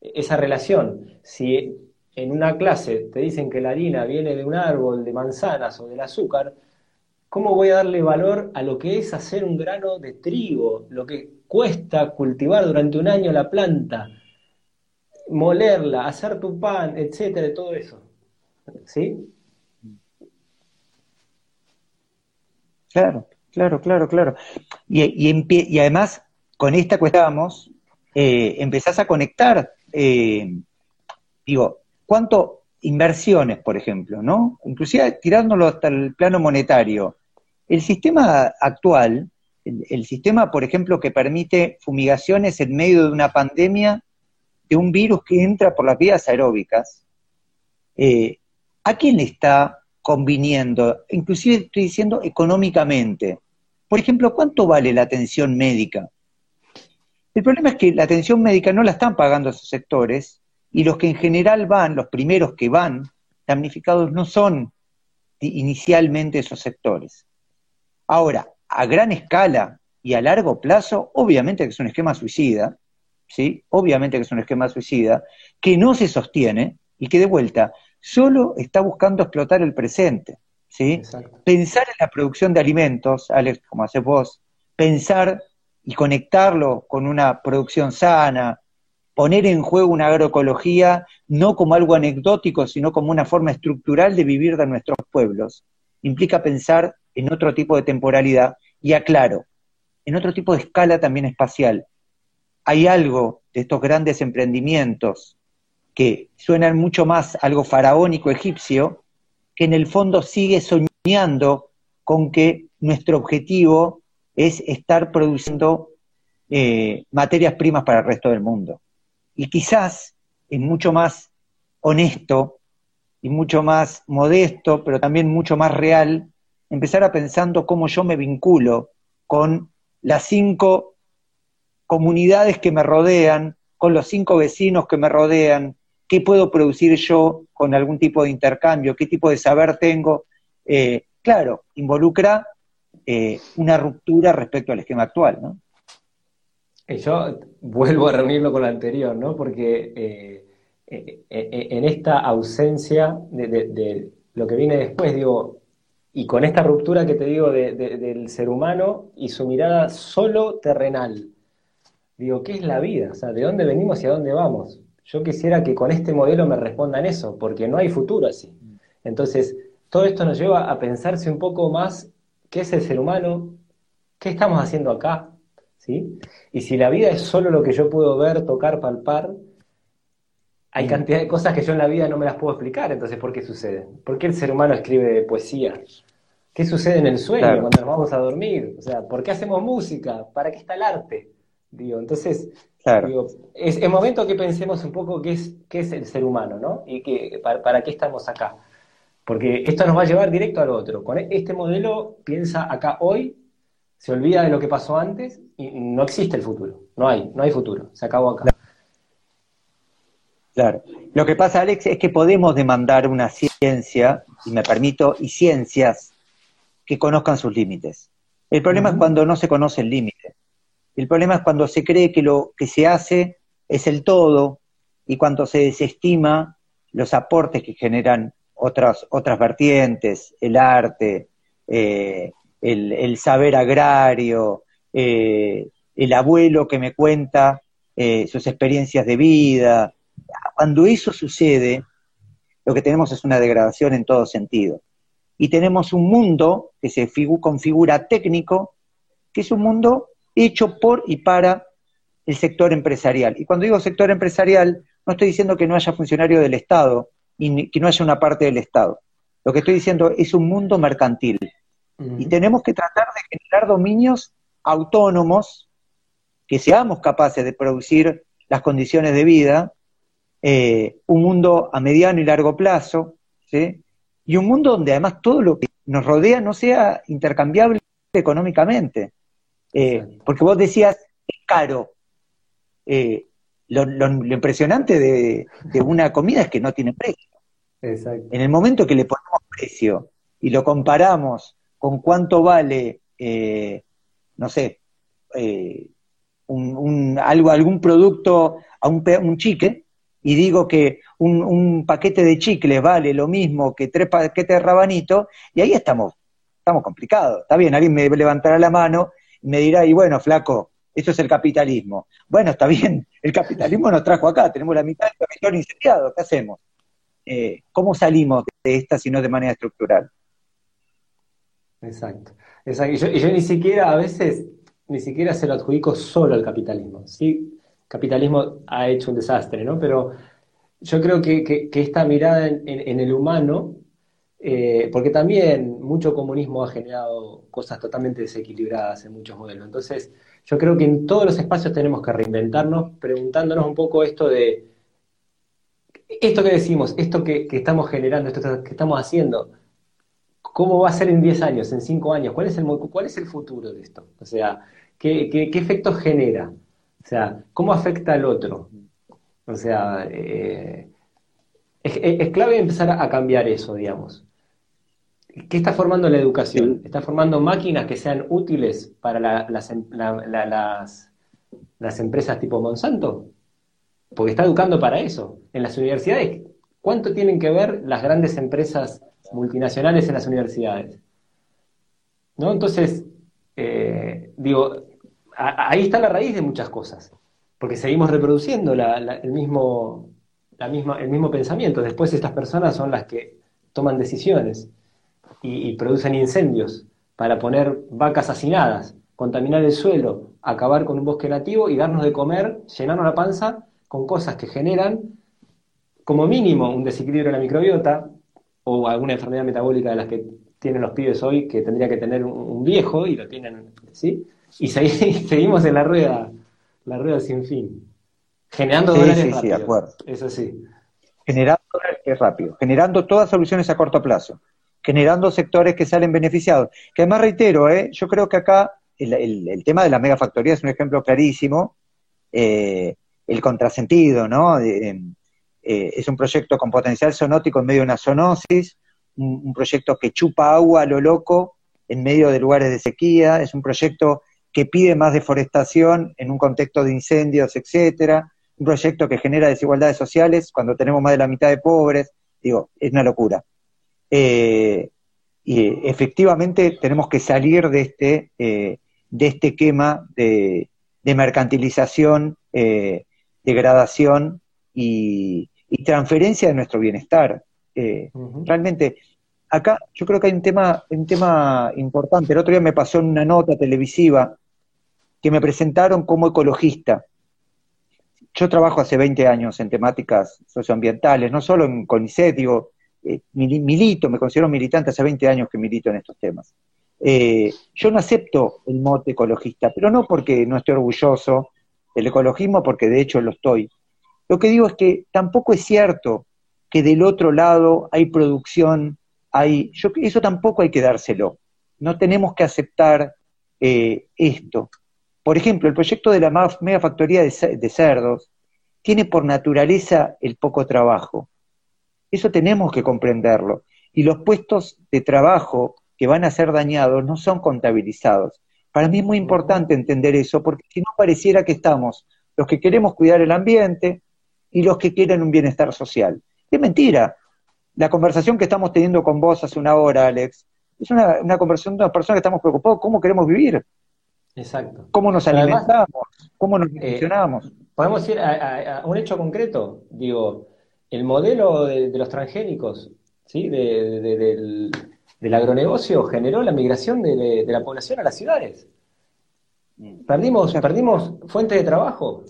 esa relación. Si en una clase te dicen que la harina viene de un árbol de manzanas o del azúcar, ¿cómo voy a darle valor a lo que es hacer un grano de trigo, lo que cuesta cultivar durante un año la planta, molerla, hacer tu pan, etcétera, todo eso? ¿Sí? Claro, claro, claro, claro. Y, y, además, con esta cuestión, eh, empezás a conectar, eh, digo, ¿cuánto inversiones, por ejemplo, ¿no? Inclusive tirándolo hasta el plano monetario. El sistema actual, el, sistema, por ejemplo, que permite fumigaciones en medio de una pandemia de un virus que entra por las vías aeróbicas, eh, ¿a quién le está conviniendo? Inclusive estoy diciendo económicamente. Por ejemplo, ¿cuánto vale la atención médica? El problema es que la atención médica no la están pagando esos sectores y los que en general van, los primeros que van, damnificados no son inicialmente esos sectores. Ahora, a gran escala y a largo plazo, obviamente que es un esquema suicida, ¿sí? Obviamente que es un esquema suicida, que no se sostiene y que de vuelta solo está buscando explotar el presente, ¿sí? Pensar en la producción de alimentos, Alex, como haces vos, pensar y conectarlo con una producción sana, poner en juego una agroecología no como algo anecdótico, sino como una forma estructural de vivir de nuestros pueblos. Implica pensar en otro tipo de temporalidad y aclaro, en otro tipo de escala también espacial. Hay algo de estos grandes emprendimientos que suenan mucho más algo faraónico egipcio, que en el fondo sigue soñando con que nuestro objetivo es estar produciendo eh, materias primas para el resto del mundo. Y quizás es mucho más honesto y mucho más modesto, pero también mucho más real, empezar a pensando cómo yo me vinculo con las cinco comunidades que me rodean, con los cinco vecinos que me rodean, qué puedo producir yo con algún tipo de intercambio, qué tipo de saber tengo. Eh, claro, involucra eh, una ruptura respecto al esquema actual, ¿no? Yo vuelvo a reunirlo con lo anterior, ¿no? Porque eh, eh, eh, en esta ausencia de, lo que viene después, digo, y con esta ruptura que te digo del ser humano y su mirada solo terrenal, digo, ¿qué es la vida? O sea, ¿de dónde venimos y a dónde vamos? Yo quisiera que con este modelo me respondan eso, porque no hay futuro así. Entonces, todo esto nos lleva a pensarse un poco más qué es el ser humano, qué estamos haciendo acá, ¿sí? Y si la vida es solo lo que yo puedo ver, tocar, palpar, hay cantidad de cosas que yo en la vida no me las puedo explicar, entonces ¿por qué sucede? ¿Por qué el ser humano escribe poesía? ¿Qué sucede en el sueño cuando nos vamos a dormir? O sea, ¿por qué hacemos música? ¿Para qué está el arte? Digo, entonces, es el momento que pensemos un poco qué es, qué es el ser humano, ¿no? Y que, para, para, qué estamos acá. Porque esto nos va a llevar directo al otro. Con este modelo piensa acá hoy se olvida de lo que pasó antes y no existe el futuro. No hay, no hay futuro. Se acabó acá. Claro. Lo que pasa, Alex, es que podemos demandar una ciencia, y me permito, y ciencias que conozcan sus límites. El problema es cuando no se conoce el límite. El problema es cuando se cree que lo que se hace es el todo y cuando se desestima los aportes que generan otras, otras vertientes, el arte, eh, el, saber agrario, eh, el abuelo que me cuenta eh, sus experiencias de vida. Cuando eso sucede, lo que tenemos es una degradación en todo sentido. Y tenemos un mundo que se configura técnico, que es un mundo hecho por y para el sector empresarial. Y cuando digo sector empresarial, no estoy diciendo que no haya funcionario del Estado y que no haya una parte del Estado. Lo que estoy diciendo es un mundo mercantil, y tenemos que tratar de generar dominios autónomos que seamos capaces de producir las condiciones de vida, eh, un mundo a mediano y largo plazo, y un mundo donde además todo lo que nos rodea no sea intercambiable económicamente. Eh, porque vos decías, es caro. eh, lo, impresionante de, una comida es que no tiene precio. En el momento que le ponemos precio y lo comparamos con cuánto vale, eh, no sé, eh, un, algo, algún producto a un, un chique, y digo que un, un, paquete de chicles vale lo mismo que tres paquetes de rabanito, y ahí estamos, estamos complicados. Está bien, alguien me levantará la mano me dirá, y bueno, flaco, eso es el capitalismo. Bueno, está bien, el capitalismo nos trajo acá, tenemos la mitad del territorio incendiado, ¿qué hacemos? Eh, ¿Cómo salimos de esta si no de manera estructural? Exacto. Exacto. Y, yo, ni siquiera, a veces, ni siquiera se lo adjudico solo al capitalismo. Sí, el capitalismo ha hecho un desastre, ¿no? Pero yo creo que, esta mirada en, el humano, eh, porque también mucho comunismo ha generado cosas totalmente desequilibradas en muchos modelos. Entonces, yo creo que en todos los espacios tenemos que reinventarnos, preguntándonos un poco esto de, esto que decimos, esto que, estamos generando, esto que estamos haciendo, ¿cómo va a ser en 10 años, en 5 años? ¿Cuál es el, futuro de esto? O sea, ¿qué, qué, efectos genera? O sea, ¿cómo afecta al otro? O sea, eh, es, clave empezar a cambiar eso, digamos. ¿Qué está formando la educación? ¿Está formando máquinas que sean útiles para las, em, las, las, empresas tipo Monsanto? Porque está educando para eso. En las universidades, ¿cuánto tienen que ver las grandes empresas multinacionales en las universidades? ¿No? Entonces, eh, digo, ahí está la raíz de muchas cosas, porque seguimos reproduciendo el, mismo, la misma, el mismo pensamiento. Después estas personas son las que toman decisiones y, producen incendios para poner vacas hacinadas, contaminar el suelo, acabar con un bosque nativo y darnos de comer, llenarnos la panza con cosas que generan como mínimo un desequilibrio en la microbiota o alguna enfermedad metabólica de las que tienen los pibes hoy que tendría que tener un, viejo y lo tienen, ¿sí? Y seguimos en la rueda, la rueda sin fin. Generando dólares sí, Eso sí. Generando dólares rápido. Generando todas soluciones a corto plazo generando sectores que salen beneficiados. Que además reitero, ¿eh? yo creo que acá el, tema de la megafactoría es un ejemplo clarísimo, eh, el contrasentido, ¿no? Eh, es un proyecto con potencial sonótico en medio de una zoonosis, un, proyecto que chupa agua a lo loco en medio de lugares de sequía, es un proyecto que pide más deforestación en un contexto de incendios, etcétera, un proyecto que genera desigualdades sociales cuando tenemos más de la mitad de pobres, digo, es una locura. Eh, y efectivamente tenemos que salir de este, eh, de este quema de, mercantilización, eh, degradación y, transferencia de nuestro bienestar. Realmente, acá yo creo que hay un tema, un tema importante. El otro día me pasó en una nota televisiva que me presentaron como ecologista. Yo trabajo hace 20 años en temáticas socioambientales, no solo en CONICET, digo, eh, milito, me considero militante, hace 20 años que milito en estos temas. Eh, yo no acepto el mote ecologista, pero no porque no esté orgulloso del ecologismo, porque de hecho lo estoy. Lo que digo es que tampoco es cierto que del otro lado hay producción, hay, yo, eso tampoco hay que dárselo. No tenemos que aceptar eh, esto. Por ejemplo, el proyecto de la megafactoría de, de cerdos tiene por naturaleza el poco trabajo. Eso tenemos que comprenderlo. Y los puestos de trabajo que van a ser dañados no son contabilizados. Para mí es muy importante entender eso, porque si no pareciera que estamos los que queremos cuidar el ambiente y los que quieren un bienestar social. Es mentira. La conversación que estamos teniendo con vos hace una hora, Alex, es una, conversación de una persona que estamos preocupados cómo queremos vivir. Exacto. ¿Cómo nos alimentamos? ¿Cómo nos funcionamos? Eh, podemos ir a, un hecho concreto. Digo, el modelo de, los transgénicos, ¿sí? del, agronegocio generó la migración de, la población a las ciudades. Perdimos, perdimos fuentes de trabajo,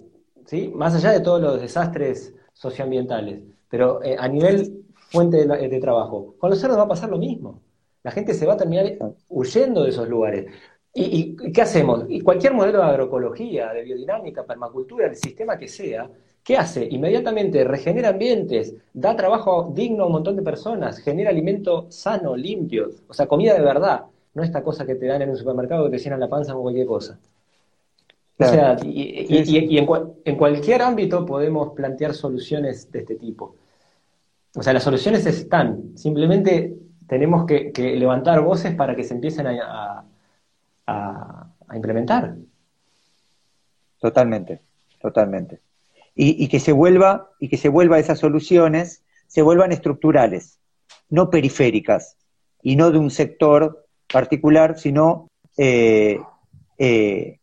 ¿sí? más allá de todos los desastres socioambientales, pero eh, a nivel fuente de, trabajo. Con los cerdos va a pasar lo mismo. La gente se va a terminar huyendo de esos lugares. ¿Y, y qué hacemos? Y cualquier modelo de agroecología, de biodinámica, permacultura, el sistema que sea, ¿Qué hace? Inmediatamente regenera ambientes, da trabajo digno a un montón de personas, genera alimento sano, limpio, o sea, comida de verdad, no esta cosa que te dan en un supermercado que te llenan la panza con cualquier cosa. O sea, y, en, cualquier ámbito podemos plantear soluciones de este tipo. O sea, las soluciones están, simplemente tenemos que, levantar voces para que se empiecen a, implementar. Totalmente, totalmente. Y, que se vuelva, y que se vuelva esas soluciones, se vuelvan estructurales, no periféricas, y no de un sector particular, sino eh, eh,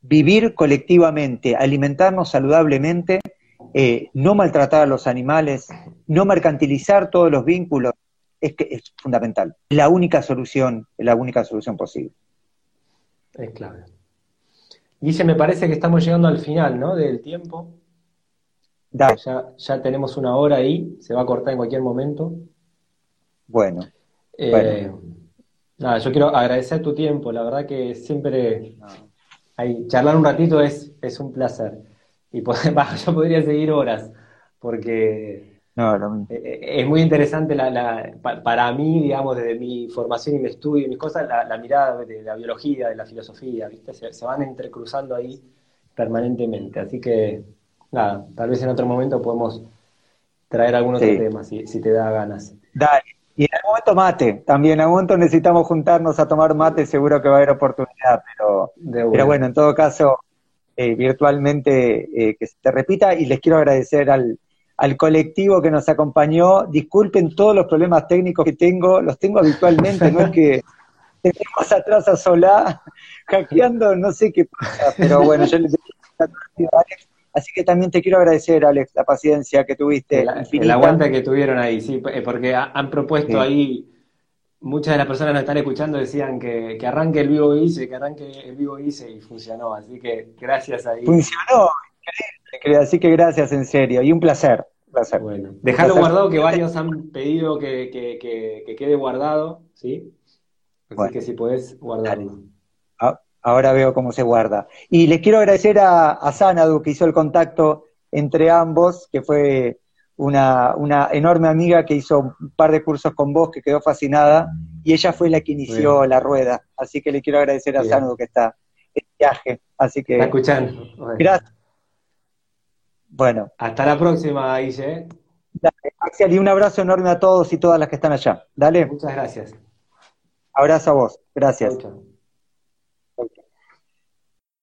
vivir colectivamente, alimentarnos saludablemente, eh, no maltratar a los animales, no mercantilizar todos los vínculos, es que es fundamental. La única solución, la única solución posible. Es clave. Dice, me parece que estamos llegando al final, ¿no? Del tiempo. Ya, ya tenemos una hora ahí, se va a cortar en cualquier momento. Bueno. Eh, nada, yo quiero agradecer tu tiempo, la verdad que siempre charlar un ratito es, es un placer. Y yo podría seguir horas, porque e, e, es muy interesante la, para mí, digamos, desde mi formación y mi estudio y mis cosas, la, mirada de la biología, de la filosofía, ¿viste? Se, van entrecruzando ahí permanentemente. Así que, nada, tal vez en otro momento podemos traer algunos temas, si, si te da ganas. Dale. Y en algún momento mate, también en algún momento necesitamos juntarnos a tomar mate, seguro que va a haber oportunidad, pero, pero bueno, en todo caso, eh, virtualmente eh, que se te repita y les quiero agradecer al, al colectivo que nos acompañó. Disculpen todos los problemas técnicos que tengo, los tengo habitualmente, no es que tenemos atrás a Solá hackeando, no sé qué pasa, pero bueno, yo les Así que también te quiero agradecer, Alex, la paciencia que tuviste. El, aguante que tuvieron ahí, sí, eh, porque han propuesto ahí, muchas de las personas que nos están escuchando decían que, arranque el vivo hice, que arranque el vivo hice y funcionó. Así que gracias ahí. Funcionó, increíble, así que gracias en serio y un placer. placer. Bueno, dejalo guardado que varios han pedido que, quede guardado, ¿sí? Así que si podés guardarlo. Ahora veo cómo se guarda. Y les quiero agradecer a, a Sanadu que hizo el contacto entre ambos, que fue una, una, enorme amiga que hizo un par de cursos con vos, que quedó fascinada, y ella fue la que inició la rueda. Así que le quiero agradecer a Sanadu que está en viaje. Así que. Está escuchando. Gracias. Bueno. Hasta la próxima, Guille. Axel, y un abrazo enorme a todos y todas las que están allá. Dale. Muchas gracias. Abrazo a vos. Gracias.